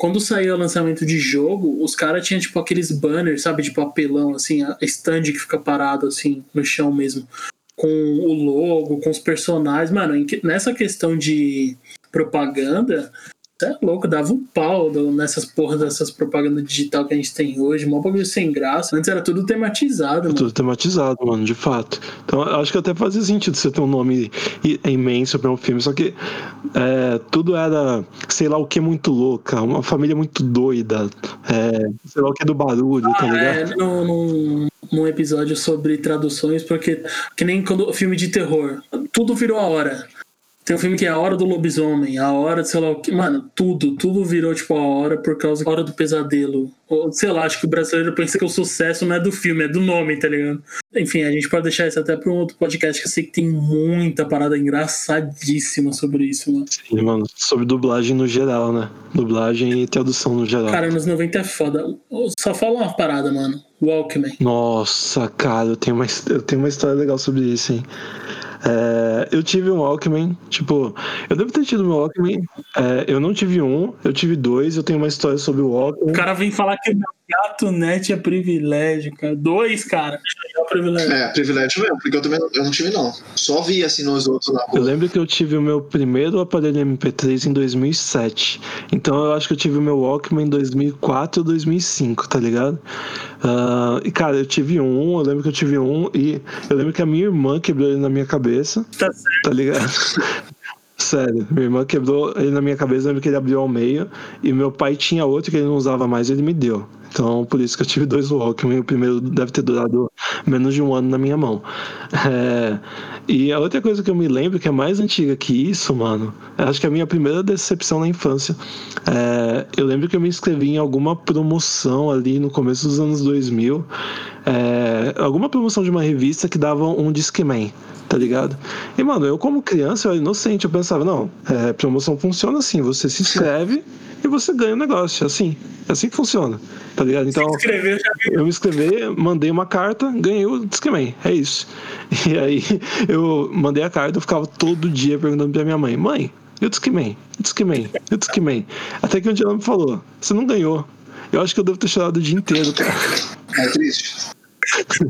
Quando saía o lançamento de jogo, os caras tinham, tipo, aqueles banners, sabe, de papelão, assim, a stand que fica parado, assim, no chão mesmo. com o logo, com os personagens. Mano, nessa questão de propaganda, é louco, dava um pau nessas porras dessas propagandas digital que a gente tem hoje, mó bagulho sem graça. Antes era tudo tematizado, mano. Tudo tematizado, mano, de fato. Então, acho que até fazia sentido você ter um nome imenso pra um filme, só que é, tudo era, sei lá o que muito louca, uma família muito doida, é, sei lá o que do barulho, tá ligado? É, no, num, num episódio sobre traduções, porque que nem quando filme de terror, tudo virou a hora. Tem um filme que é a hora do lobisomem, a hora, de sei lá o que. Mano, tudo, tudo virou tipo a hora por causa da hora do pesadelo. Ou, sei lá, acho que o brasileiro pensa que o sucesso não é do filme, é do nome, tá ligado? Enfim, a gente pode deixar isso até pra um outro podcast que eu sei que tem muita parada engraçadíssima sobre isso, mano. Sim, mano, sobre dublagem no geral, né? Dublagem e tradução no geral. Cara, anos 90 é foda. Só fala uma parada, mano. Walkman. Nossa, cara, eu tenho uma, eu tenho uma história legal sobre isso, hein? É, eu tive um Walkman, tipo, eu devo ter tido um Walkman. é, eu não tive um, eu tive dois. Eu tenho uma história sobre o Walkman. O cara vem falar que o gato net é privilégio, cara. Dois, cara. É privilégio. É, privilégio mesmo, porque eu também eu não tive, não. Só vi assim nos outros na Eu lembro que eu tive o meu primeiro aparelho MP3 em 2007. Então eu acho que eu tive o meu Walkman em 2004 ou 2005, tá ligado? Ah, e cara, eu tive um, eu lembro que eu tive um e eu lembro que a minha irmã quebrou ele na minha cabeça. Tá certo. tá ligado? Sério, minha irmã quebrou ele na minha cabeça, lembro que ele abriu ao meio, e meu pai tinha outro que ele não usava mais, ele me deu. Então, por isso que eu tive dois Walkman, o primeiro deve ter durado menos de um ano na minha mão. É, e a outra coisa que eu me lembro, que é mais antiga que isso, mano, eu acho que a minha primeira decepção na infância, é, eu lembro que eu me inscrevi em alguma promoção ali no começo dos anos 2000, é, alguma promoção de uma revista que dava um Discman tá ligado? E, mano, eu como criança, eu era inocente, eu pensava, não, é, promoção funciona assim, você se inscreve e você ganha o negócio, é assim, é assim que funciona, tá ligado? Então, Escreveu já vi. eu me inscrevi, mandei uma carta, ganhei o Discman, é isso. E aí, eu mandei a carta, eu ficava todo dia perguntando pra minha mãe, mãe, e o Discman? E o Discman? E o Discman? Até que um dia ela me falou, você não ganhou. Eu acho que eu devo ter chorado o dia inteiro, cara. É triste.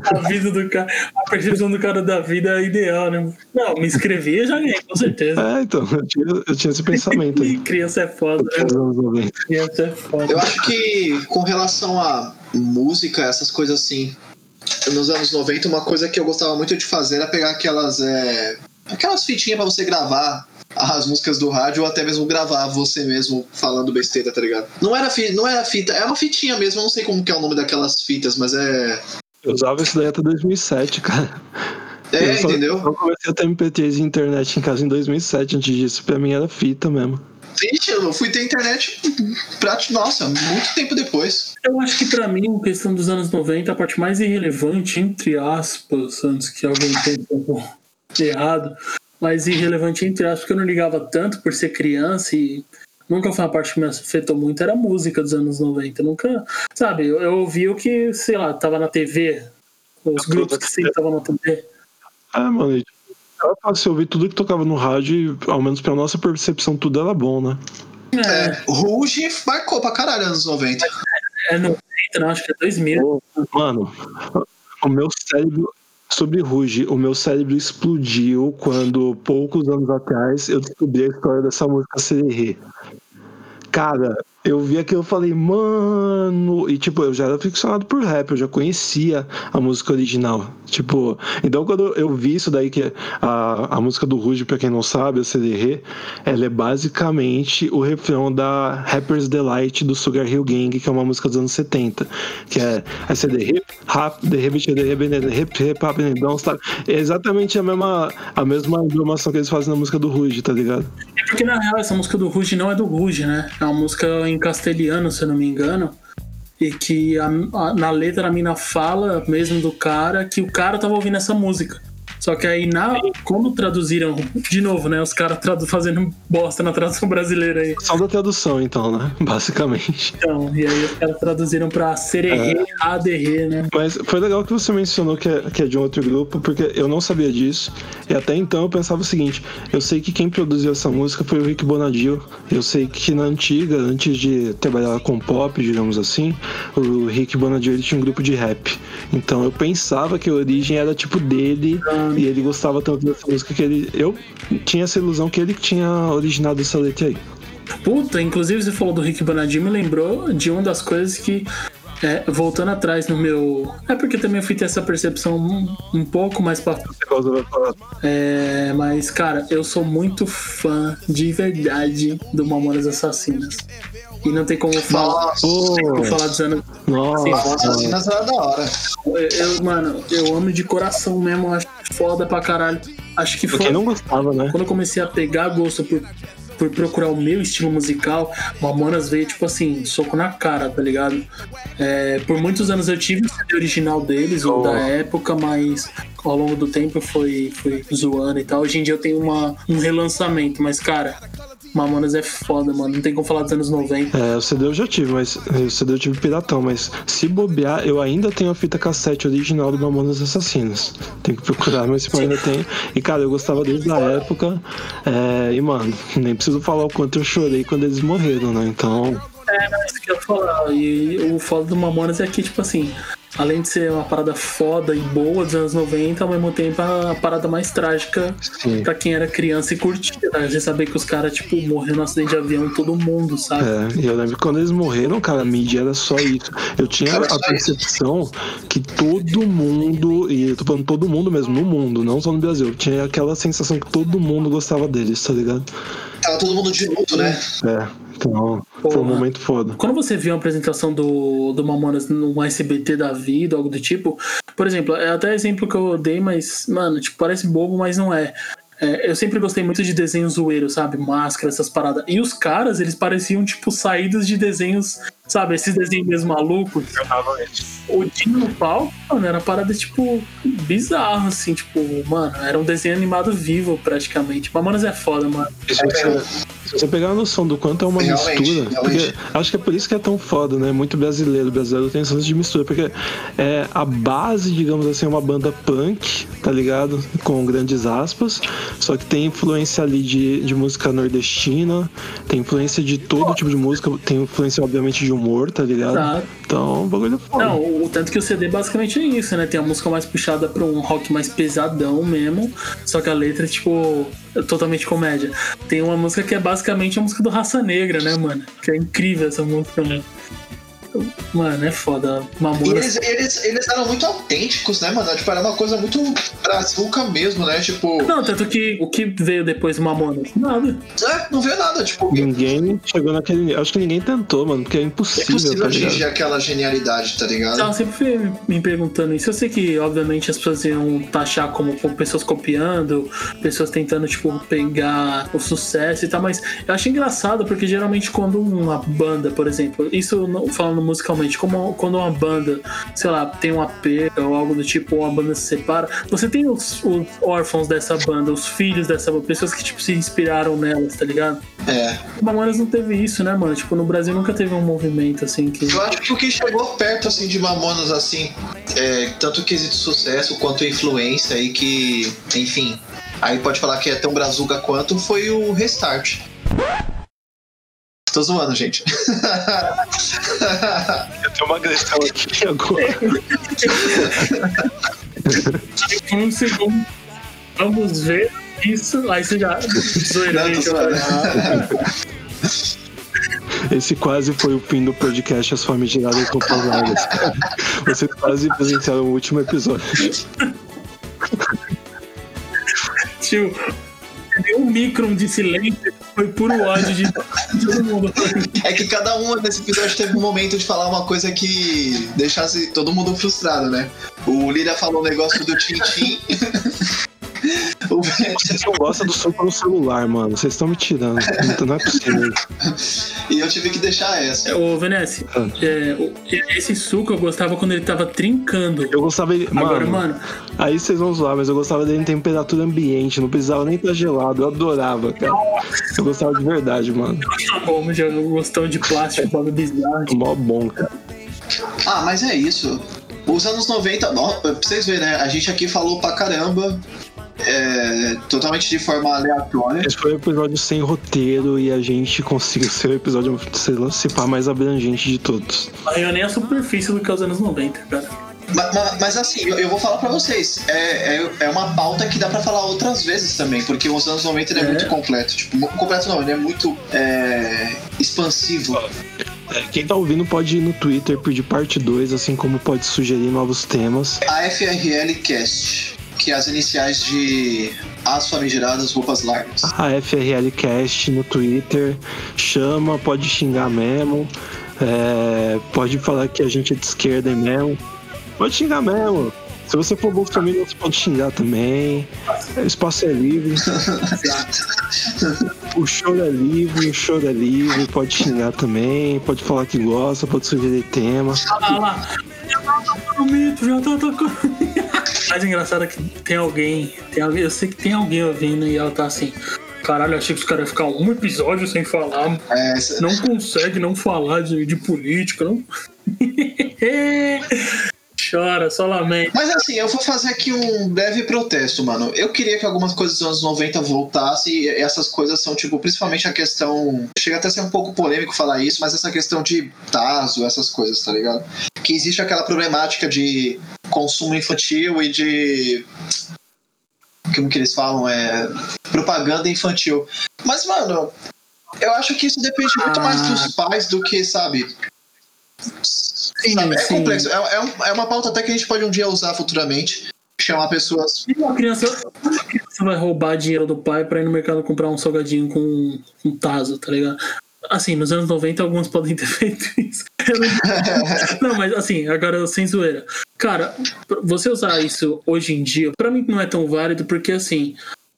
A vida do cara, a percepção do cara da vida é ideal, né? Não, me inscrevi e já ganhei, com certeza. É, então, eu tinha, eu tinha esse pensamento aí. Criança é foda, né? 90. Criança é foda. Eu acho que com relação a música, essas coisas assim, nos anos 90, uma coisa que eu gostava muito de fazer era pegar aquelas. é, aquelas fitinhas pra você gravar as músicas do rádio ou até mesmo gravar você mesmo falando besteira, tá ligado? Não era, fi, não era fita, é uma fitinha mesmo, eu não sei como que é o nome daquelas fitas, mas é. Eu usava isso daí até 2007, cara. É, eu só, entendeu? Eu comecei a ter MP3 e internet em casa em 2007. Antes disso, pra mim era fita mesmo. Vixe, eu fui ter internet pra. Nossa, muito tempo depois. Eu acho que pra mim, em questão dos anos 90, a parte mais irrelevante, entre aspas, antes que alguém pense um pouco errado, mas irrelevante entre aspas, porque eu não ligava tanto por ser criança e nunca foi uma parte que me afetou muito, era a música dos anos 90. Nunca, sabe, eu, eu ouvia o que, sei lá, tava na TV, os grupos que sempre estavam na TV. Ah, mano, e, tipo, era fácil ouvir tudo que tocava no rádio e, ao menos pra nossa percepção, tudo era bom, né? É, É, Ruge marcou pra caralho anos 90. é 90, não, acho que é 2000. Mano, o meu cérebro. Sobre Ruge, o meu cérebro explodiu quando, poucos anos atrás, eu descobri a história dessa música Sererê. Cara, eu vi aquilo e falei, mano. E tipo, eu já era ficcionado por rap, eu já conhecia a música original. Tipo, então quando eu vi isso daí, que a, a música do Ruge, pra quem não sabe, a CDR, ela é basicamente o refrão da Rapper's Delight do Sugar Hill Gang, que é uma música dos anos 70. Que é a CDR, rap, the rap, the rap, the rap, rap, don't stop. É exatamente a mesma, a mesma informação que eles fazem na música do Ruge, tá ligado? É porque na real essa música do Ruge não é do Ruge, né? É uma música em castelhano, se eu não me engano. E que a- a- na letra a mina fala mesmo do cara que o cara tava ouvindo essa música. Só que aí, na, quando traduziram, de novo, né? Os caras tradu- fazendo bosta na tradução brasileira aí. Só da tradução, então, né? Basicamente. Então, e aí os caras traduziram pra sererê, aderê, né? Mas foi legal que você mencionou que é, que é de um outro grupo, porque eu não sabia disso. E até então eu pensava o seguinte: eu sei que quem produziu essa música foi o Rick Bonadio. Eu sei que na antiga, antes de trabalhar com pop, digamos assim, o Rick Bonadio ele tinha um grupo de rap. Então eu pensava que a origem era tipo dele E ele gostava tanto dessa música que ele. Eu tinha essa ilusão que ele tinha originado essa letra aí. Puta, inclusive você falou do Rick Bonadio, me lembrou de uma das coisas que. é, voltando atrás no meu. É porque também eu fui ter essa percepção um, um pouco mais pra. É, mas, cara, eu sou muito fã de verdade do Mamonas Assassinas. E não tem como falar, Nossa, como falar dos anos. Nossa, assassinas era da hora. Eu, eu, mano, eu amo de coração mesmo, eu acho foda pra caralho. Acho que foi não gostava, né? quando eu comecei a pegar gosto por, por procurar o meu estilo musical, Mamonas veio, tipo assim, soco na cara, tá ligado? É, por muitos anos eu tive o CD original deles, Oh. da época, mas ao longo do tempo eu fui, fui zoando e tal. Hoje em dia eu tenho uma, um relançamento, mas, cara, Mamonas é foda, mano. Não tem como falar dos anos 90. É, o CD eu já tive, mas o CD eu tive piratão, mas se bobear, eu ainda tenho a fita cassete original do Mamonas Assassinos. Tem que procurar, mas eu ainda tenho. E cara, eu gostava desde a época. é, e mano, nem preciso falar o quanto eu chorei quando eles morreram, né? Então. É isso que eu falar. E o foda do Mamonas é que, tipo assim, além de ser uma parada foda e boa dos anos 90, ao mesmo tempo é a parada mais trágica Sim. pra quem era criança e curtia. Né? Você saber que os caras, tipo, morreram no acidente de avião, todo mundo, sabe? É, e eu lembro que quando eles morreram, cara, a mídia era só isso. Eu tinha a percepção que todo mundo, e eu tô falando todo mundo mesmo, no mundo, não só no Brasil, eu tinha aquela sensação que todo mundo gostava deles, tá ligado? Tava todo mundo de luto, né? É, então foi um Porra. momento foda. Quando você viu a apresentação do, do Mamonas no SBT da vida, algo do tipo, por exemplo, é até exemplo que eu dei, mas, mano, tipo, parece bobo, mas não é. É, eu sempre gostei muito de desenho zoeiro, sabe? Máscara, essas paradas. E os caras, eles pareciam, tipo, saídos de desenhos, sabe? Esses desenhos mesmo malucos. O Dinho no palco, mano, era parada, tipo, bizarro, assim, tipo, mano, era um desenho animado vivo, praticamente. Mamonas é foda, mano. Se você, se você pegar a noção do quanto é uma Realmente, mistura, realmente. porque acho que é por isso que é tão foda, né? Muito brasileiro. O brasileiro tem esse de mistura, porque é a base, digamos assim, é uma banda punk, tá ligado? Com grandes aspas. Só que tem influência ali de, de música nordestina, tem influência de todo tipo de música, tem influência, obviamente, de humor, tá ligado? Tá. Então, o bagulho é foda. Não, o tanto que o CD basicamente é isso, né? Tem a música mais puxada pra um rock mais pesadão mesmo, só que a letra é tipo é totalmente comédia. Tem uma música que é basicamente a música do Raça Negra, né, mano? Que é incrível essa música, mano. Mano, é foda. Mamonas. eles, eles, eles eram muito autênticos, né, mano? Tipo, era uma coisa muito brazuca mesmo, né? Tipo, Não, tanto que o que veio depois do Mamonas? Nada. é, não veio nada. Tipo, Ninguém chegou naquele. Acho que ninguém tentou, mano, porque é é impossível, impossível tá atingir aquela genialidade, tá ligado? Eu sempre fui me perguntando isso. Eu sei que, obviamente, as pessoas iam taxar como, como pessoas copiando, pessoas tentando, tipo, pegar o sucesso e tal, mas eu acho engraçado porque geralmente quando uma banda, por exemplo, isso não- falando musicalmente, como quando uma banda, sei lá, tem uma perda ou algo do tipo, ou uma banda se separa, você tem os, os órfãos dessa banda, os filhos dessa banda, pessoas que, tipo, se inspiraram nelas, tá ligado? É. O Mamonas não teve isso, né, mano? Tipo, no Brasil nunca teve um movimento assim que. Eu acho que o que chegou perto, assim, de Mamonas, assim, é, tanto quesito sucesso quanto influência aí que, enfim, aí pode falar que é tão brazuca quanto, foi o Restart. Tô zoando, gente. Eu tenho uma agressão aqui agora. um segundo. Vamos ver isso. Aí você já. Zoando. Esse quase foi o fim do podcast As Famigeradas Roupas Largas. Vocês quase presenciaram o último episódio. Tio, deu um micron de silêncio. Foi puro ódio de todo mundo. É que cada um nesse episódio teve um momento de falar uma coisa que deixasse todo mundo frustrado, né? O Lira falou o negócio do Tintin. Vocês não gostam do som no celular, mano. Vocês estão me tirando. Não- Não é possível. e eu tive que deixar essa. Ô, Venesse, Ah. é, esse suco eu gostava quando ele tava trincando. Eu gostava dele. Mano, Agora, mano, aí vocês vão zoar, mas eu gostava dele em temperatura ambiente. Não precisava nem estar gelado. Eu adorava, cara. Eu gostava de verdade, mano. como já gostão de plástico, bagulho bizarro. Mó bom, cara. Ah, mas é isso. Os anos 90, ó, pra vocês verem, né? A gente aqui falou pra caramba. É, totalmente de forma aleatória. Esse foi um episódio sem roteiro e a gente conseguiu ser o episódio, sei lá, se pá, mais abrangente de todos. Mas eu nem a superfície do que é os anos 90, cara. Ma- ma- Mas, assim, eu, eu vou falar pra vocês, é, é, é uma pauta que dá pra falar outras vezes também, porque os anos 90 ele é, É. muito completo. Tipo, completo não, ele é muito é, expansivo. É, Quem tá ouvindo pode ir no Twitter pedir parte 2, assim como pode sugerir novos temas. A FRL Cast, que é as iniciais de As Famigeradas Roupas Largas. A FRLcast no Twitter, chama, pode xingar mesmo, é, pode falar que a gente é de esquerda mesmo, pode xingar mesmo. Se você for bolsominion, você pode xingar também. O espaço é livre, o choro é livre, o choro é livre, pode xingar também, pode falar que gosta, pode sugerir tema. Ah lá, já tá tocando mito, já tá tocando. Mais engraçado é que tem alguém, tem alguém, eu sei que tem alguém ouvindo e ela tá assim. Caralho, achei que os caras iam ficar um episódio sem falar. É, Não consegue não falar de, de política, não. Chora, só lamento. Mas assim, eu vou fazer aqui um breve protesto, mano. Eu queria que algumas coisas dos anos 90 voltassem e essas coisas são, tipo, principalmente a questão. Chega até a ser um pouco polêmico falar isso, mas essa questão de Tazo, essas coisas, tá ligado? Que existe aquela problemática de consumo infantil e de. Como que eles falam? É. Propaganda infantil. Mas, mano, eu acho que isso depende muito Ah. mais dos pais do que, sabe? Sim, Sabe, É sim. complexo. É, é é uma pauta até que a gente pode um dia usar futuramente. Chamar pessoas. E uma criança, uma criança vai roubar dinheiro do pai pra ir no mercado comprar um salgadinho com um taso, tá ligado? Assim, nos anos 90 alguns podem ter feito isso. Não, mas assim, agora sem zoeira. Cara, você usar isso hoje em dia, pra mim não é tão válido, porque assim,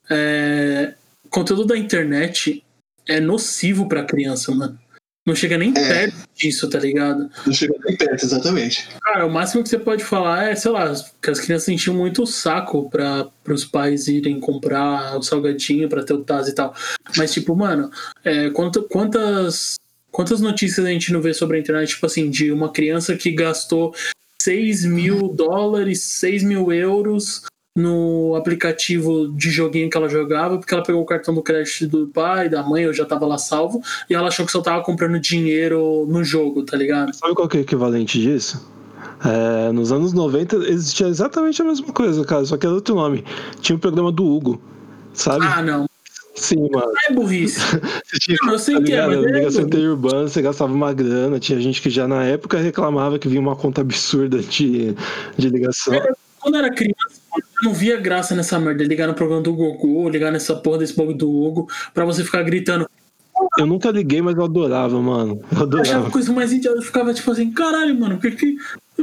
é... conteúdo da internet é nocivo pra criança, mano. Não chega nem perto disso, tá ligado? Não chega nem perto, exatamente. Cara, o máximo que você pode falar é, sei lá, que as crianças enchiam muito o saco para os pais irem comprar o salgadinho pra ter o Taz e tal. Mas, tipo, mano, é, quanto- quantas, quantas notícias a gente não vê sobre a internet, tipo assim, de uma criança que gastou 6 mil dólares, 6 mil euros no aplicativo de joguinho que ela jogava, porque ela pegou o cartão do crédito do pai, da mãe, eu já tava lá salvo, e ela achou que só tava comprando dinheiro no jogo, tá ligado? Sabe qual que é o equivalente disso? É, nos anos 90 existia exatamente a mesma coisa, cara, só que era outro nome. Tinha o programa do Hugo, sabe? Ah, não. Sim, mano. É burrice. Tinha, Não, eu sei tá que é, mas é Ligação burrice. interurbana, você gastava uma grana, tinha gente que já na época reclamava que vinha uma conta absurda de, de ligação. Quando eu era criança, eu não via graça nessa merda. Ligar no programa do Goku, ligar nessa porra desse bagulho do Hugo, pra você ficar gritando. Eu nunca liguei, mas eu adorava, mano. Eu Eu achava adorava. coisa mais idiota. Eu ficava tipo assim, caralho, mano, que que.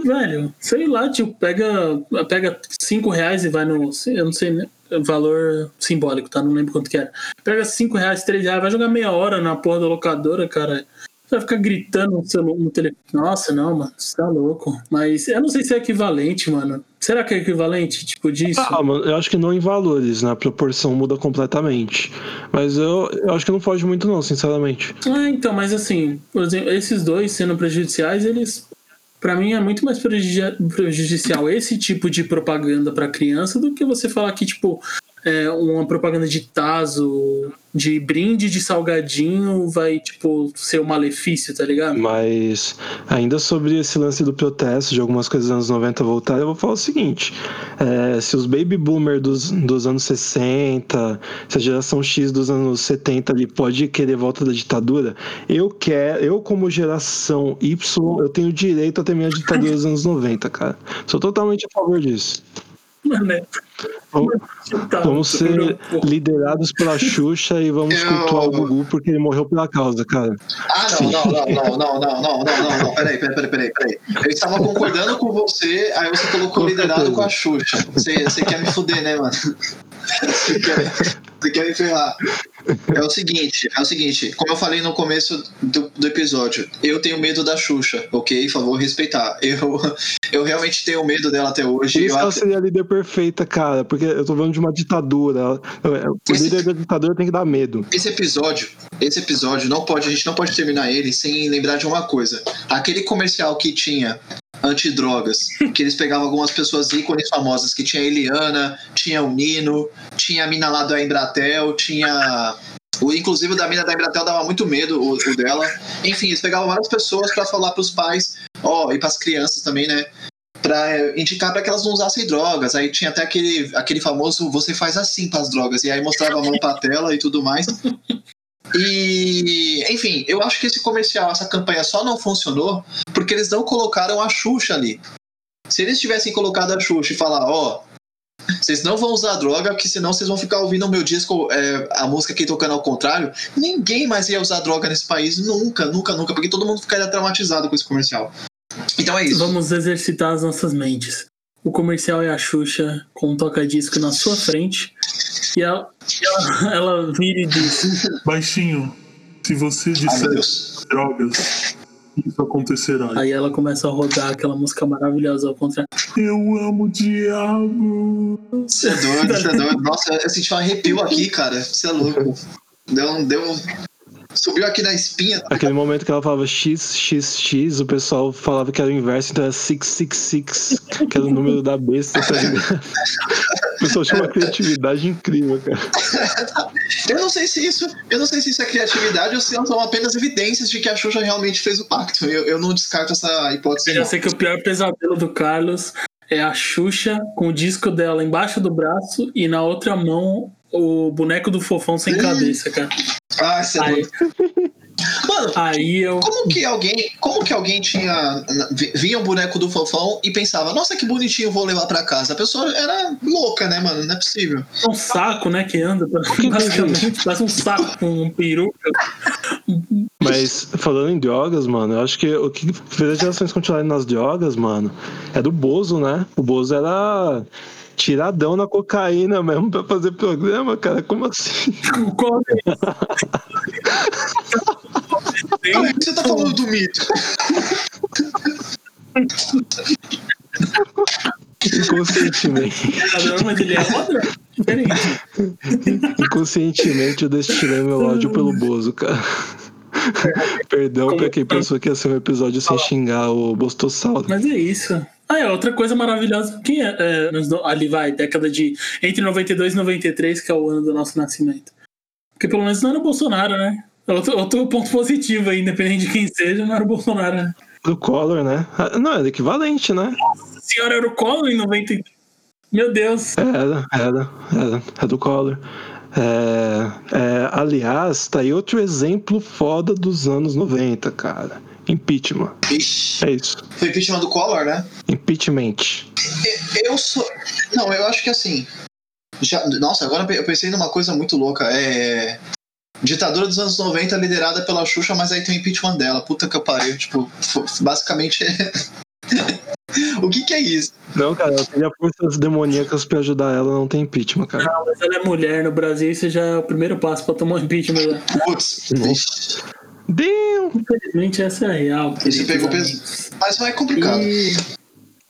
Velho, sei lá, tipo, pega, pega cinco reais e vai no. Eu não sei, né? Valor simbólico, tá? Não lembro quanto que era. Pega cinco reais, três reais, vai jogar meia hora na porra da locadora, cara. Você vai ficar gritando no, celu- no telefone. Nossa, não, mano, você tá louco. Mas eu não sei se é equivalente, mano. Será que é equivalente, tipo, disso? Ah, mano, eu acho que não em valores, né? A proporção muda completamente. Mas eu, eu acho que não foge muito, não, sinceramente. Ah, então, mas assim, por exemplo, esses dois sendo prejudiciais, eles. Pra mim é muito mais prejudi- prejudicial esse tipo de propaganda pra criança do que você falar que, tipo, é, uma propaganda de taso, de brinde de salgadinho vai, tipo, ser um malefício, tá ligado? Mas ainda sobre esse lance do protesto, de algumas coisas dos anos 90 voltarem, eu vou falar o seguinte: é, se os baby boomers dos, dos anos 60, se a geração X dos anos 70 ali pode querer volta da ditadura, eu quero, eu como geração Y, eu tenho direito a ter minha ditadura dos anos 90, cara. Sou totalmente a favor disso. Vamos, tá, ser liderados pela Xuxa e vamos Eu- cultuar o Gugu porque ele morreu pela causa, cara. Ah, não, não, não, não, não, não, não, não, não, não. Peraí, peraí, peraí, peraí, peraí. Eu estava concordando com você, aí você colocou liderado com a Xuxa. Você, você quer me fuder, né, mano? Você quer, você quer me ferrar. É o seguinte, é o seguinte, como eu falei no começo do, do episódio, eu tenho medo da Xuxa, ok? Por favor, respeitar. Eu, eu realmente tenho medo dela até Por hoje. isso Eu ela até- seria a líder perfeita, cara, porque eu tô falando de uma ditadura. Ela- O Esse- líder da ditadura tem que dar medo. Esse episódio, esse episódio não pode, a gente não pode terminar ele sem lembrar de uma coisa. Aquele comercial que tinha antidrogas, que eles pegavam algumas pessoas ícones famosas, que tinha a Eliana, tinha o Nino, tinha a mina lá da Embratel, tinha o inclusive o da mina da Embratel dava muito medo o, o dela. Enfim, eles pegavam várias pessoas pra falar pros pais, ó, e pras crianças também, né? pra é, indicar pra que elas não usassem drogas. Aí tinha até aquele, aquele famoso você faz assim pras drogas. E aí mostrava a mão pra tela e tudo mais. E, enfim, eu acho que esse comercial, essa campanha só não funcionou porque eles não colocaram a Xuxa ali. Se eles tivessem colocado a Xuxa e falar, ó, vocês não vão usar droga, porque senão vocês vão ficar ouvindo o meu disco, é, a música aqui tocando ao contrário. Ninguém mais ia usar droga nesse país, nunca, nunca, nunca, porque todo mundo ficaria traumatizado com esse comercial. Então é isso. Vamos exercitar as nossas mentes. O comercial é a Xuxa com um toca-disco na sua frente e ela, ela, ela vira e diz: Baixinho, se você Ai, disser Deus. drogas, isso acontecerá. Aí ela começa a rodar aquela música maravilhosa ao contrário. Eu amo o diabo. Você é doido, você é doido. Nossa, eu senti um arrepio aqui, cara. Você é louco. Deu, um- deu. um- Subiu aqui na espinha. Aquele momento que ela falava XXX, o pessoal falava que era o inverso, então era 666, que era o número da besta, tá ligado? O pessoal tinha uma criatividade incrível, cara. Eu não sei se isso. Eu não sei se isso é criatividade ou se são apenas evidências de que a Xuxa realmente fez o pacto. Eu, eu não descarto essa hipótese. Eu já não. sei que o pior pesadelo do Carlos é a Xuxa com o disco dela embaixo do braço e na outra mão o boneco do fofão sem cabeça, cara. Ah, você é Aí, doido. Mano, aí eu. como que alguém. Como que alguém tinha. vi- Via um boneco do fofão e pensava, nossa, que bonitinho, vou levar pra casa. A pessoa era louca, né, mano? Não é possível. Um saco, né, que anda, basicamente, parece um saco com um peruca. Mas falando em drogas, mano, eu acho que o que fez as gerações continuarem nas drogas, mano, é do Bozo, né? O Bozo era tiradão na cocaína mesmo pra fazer programa, cara. Como assim? Qual é Como é que você tá falando do mito? Inconscientemente. Mas ele é droga diferente. Inconscientemente eu destilei meu ódio pelo Bozo, cara. Perdão pra quem pensou que ia ser um episódio sem xingar o Bostossauro. Mas é isso. Ah, é outra coisa maravilhosa. Quem é, é, ali vai, década de. Entre 92 e 93, que é o ano do nosso nascimento. Porque pelo menos não era o Bolsonaro, né? Outro, outro ponto positivo aí, independente de quem seja, não era o Bolsonaro, né? Do Collor, né? Ah, Não, era equivalente, né? A senhora era o Collor em 93. Meu Deus. Era, era, era, é do Collor. É, é, aliás, tá aí outro exemplo foda dos anos 90, cara. Impeachment. Ixi, É isso. foi impeachment do Collor, né? Impeachment. E- Eu sou. Não, eu acho que assim. Já... Nossa, agora eu pensei numa coisa muito louca. É. Ditadura dos anos 90 liderada pela Xuxa, mas aí tem o impeachment dela. Puta que eu pariu. Tipo, basicamente. o que que é isso? Não, cara, ela teria forças demoníacas pra ajudar ela, não tem impeachment, cara. Não, mas ela é mulher no Brasil, isso já é o primeiro passo pra tomar um impeachment. né? Putz. Nossa. Damn! Infelizmente, essa é a real. Isso pegou peso. Mas não é complicado. E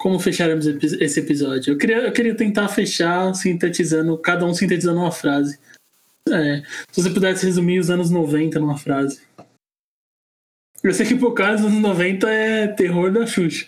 como fecharemos esse episódio? Eu queria, eu queria tentar fechar sintetizando, cada um sintetizando uma frase. É, se você pudesse resumir os anos 90 numa frase. Eu sei que por causa dos anos 90 é terror da Xuxa.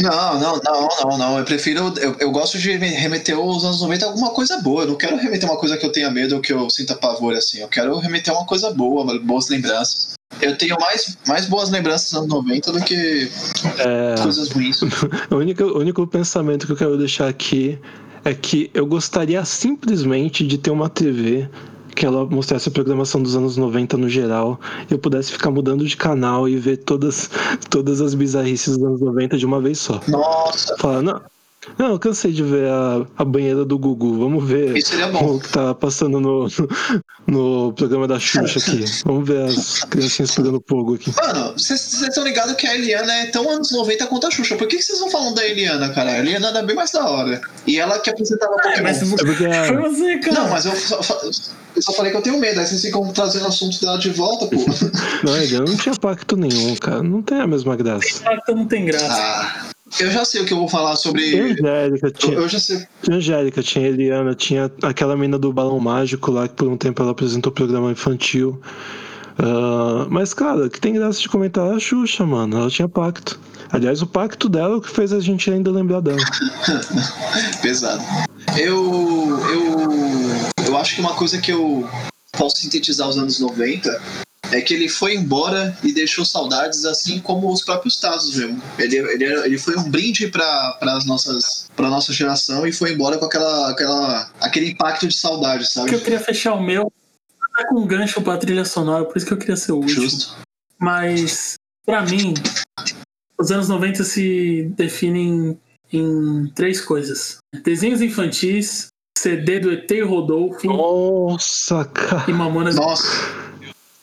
Não, não, não, não, não. Eu prefiro. Eu, eu gosto de remeter os anos 90 a alguma coisa boa. Eu não quero remeter uma coisa que eu tenha medo ou que eu sinta pavor, assim. Eu quero remeter uma coisa boa, boas lembranças. Eu tenho mais, mais boas lembranças dos anos 90 do que É, coisas ruins. o, único, o único pensamento que eu quero deixar aqui é que eu gostaria simplesmente de ter uma TV que ela mostrasse a programação dos anos 90 no geral e eu pudesse ficar mudando de canal e ver todas, todas as bizarrices dos anos 90 de uma vez só. Nossa, Falar, não, não, eu cansei de ver a, a banheira do Gugu. Vamos ver isso seria bom. o que tá passando no, no programa da Xuxa aqui. Vamos ver as criancinhas pegando fogo aqui. Mano, vocês estão ligados que a Eliana é tão anos 90 quanto a Xuxa. Por que vocês não falam da Eliana, cara? A Eliana era bem mais da hora. E ela que apresentava Pokémon. Mas É porque foi você, cara. Não, mas eu só, eu só falei que eu tenho medo. Aí vocês ficam trazendo assunto dela de volta, pô. Não, ele não tinha pacto nenhum, cara. Não tem a mesma graça. Pacto não tem graça. Ah, eu já sei o que eu vou falar sobre. Angélica, Eu, tinha, eu já sei. tinha Angélica, tinha Eliana, tinha aquela mina do balão mágico lá que por um tempo ela apresentou programa infantil. Ah, mas, cara, o que tem graça de comentar é a Xuxa, mano. Ela tinha pacto. Aliás, o pacto dela é o que fez a gente ainda lembrar dela. Pesado. Eu, eu, eu acho que uma coisa que eu posso sintetizar os anos 90 é que ele foi embora e deixou saudades, assim como os próprios Tazos mesmo. Ele, ele, ele foi um brinde para as nossas para nossa geração e foi embora com aquela, aquela aquele impacto de saudade, sabe? Porque eu queria fechar o meu tá com um gancho pra trilha sonora, por isso que eu queria ser o último. Justo. Mas, pra mim, os anos 90 se definem em três coisas: desenhos infantis, CD do ET e Rodolfo Nossa, cara. e Mamonas. Nossa,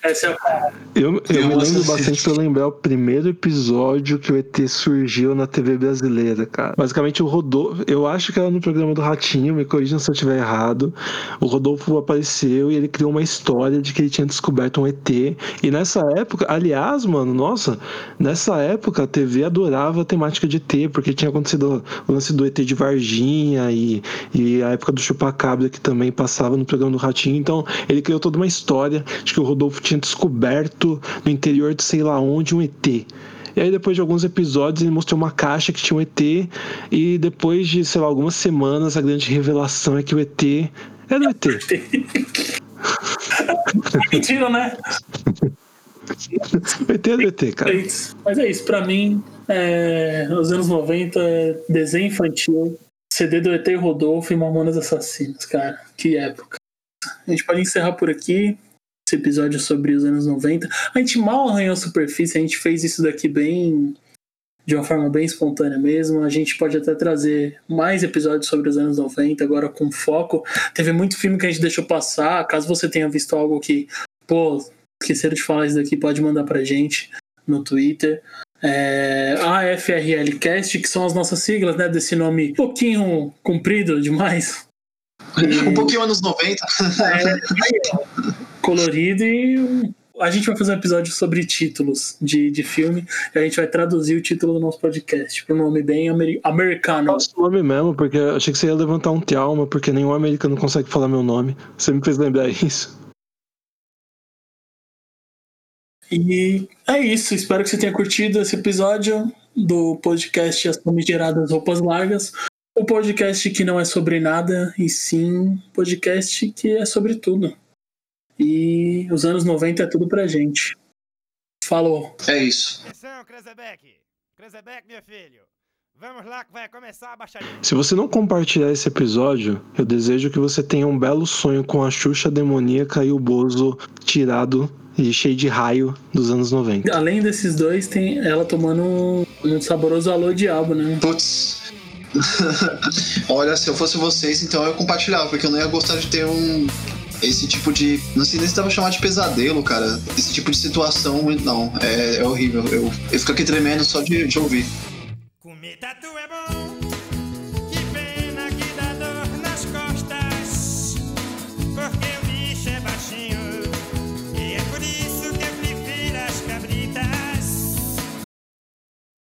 Essa é a Eu, eu Eu me lembro bastante pra lembrar o primeiro episódio que o ET surgiu na TV brasileira, cara. Basicamente, o Rodolfo. Eu acho que era no programa do Ratinho, me corrija se eu estiver errado. O Rodolfo apareceu e ele criou uma história de que ele tinha descoberto um ET. E nessa época, aliás, mano, nossa, nessa época a TV adorava a temática de ET, porque tinha acontecido o lance do ET de Varginha e, e a época do Chupacabra que também passava no programa do Ratinho. Então, ele criou toda uma história de que o Rodolfo tinha descoberto no interior de sei lá onde um ET. E aí, depois de alguns episódios, ele mostrou uma caixa que tinha um ET. E depois de, sei lá, algumas semanas, a grande revelação é que o ET era o ET. Mentira, né? O ET era o ET, cara. Mas é isso, pra mim, é, os anos 90 é desenho infantil, CD do ET Rodolfo e Mamonas Assassinas, cara. Que época. A gente pode encerrar por aqui esse episódio sobre os anos 90. A gente mal arranhou a superfície, a gente fez isso daqui bem. de uma forma bem espontânea mesmo. A gente pode até trazer mais episódios sobre os anos 90, agora com foco. Teve muito filme que a gente deixou passar. Caso você tenha visto algo que, pô, esqueceram de falar isso daqui, pode mandar pra gente no Twitter. É, AFRLcast, que são as nossas siglas, né? Desse nome um pouquinho comprido demais. um pouquinho anos 90. Colorido e a gente vai fazer um episódio sobre títulos de, de filme e a gente vai traduzir o título do nosso podcast para um nome bem ameri- americano. Nossa, o nome mesmo, porque eu achei que você ia levantar um trauma, porque nenhum americano consegue falar meu nome. Você me fez lembrar isso. E é isso, espero que você tenha curtido esse episódio do podcast As Famigeradas Roupas Largas. O podcast que não é sobre nada, e sim podcast que é sobre tudo. E os anos 90 é tudo pra gente. Falou! É isso. Atenção, Krezebeck! Krezebeck, meu filho! Vamos lá que vai começar a baixaria. Se você não compartilhar esse episódio, eu desejo que você tenha um belo sonho com a Xuxa demoníaca e o Bozo tirado e cheio de raio dos anos 90. Além desses dois, tem ela tomando um, um saboroso alô diabo, né? Putz. Olha, se eu fosse vocês, então eu compartilhava, porque eu não ia gostar de ter um. Esse tipo de. Não sei nem se pra chamar de pesadelo, cara. Esse tipo de situação, não. É, é horrível. Eu, eu fico aqui tremendo só de, de ouvir. Comer tatu é bom,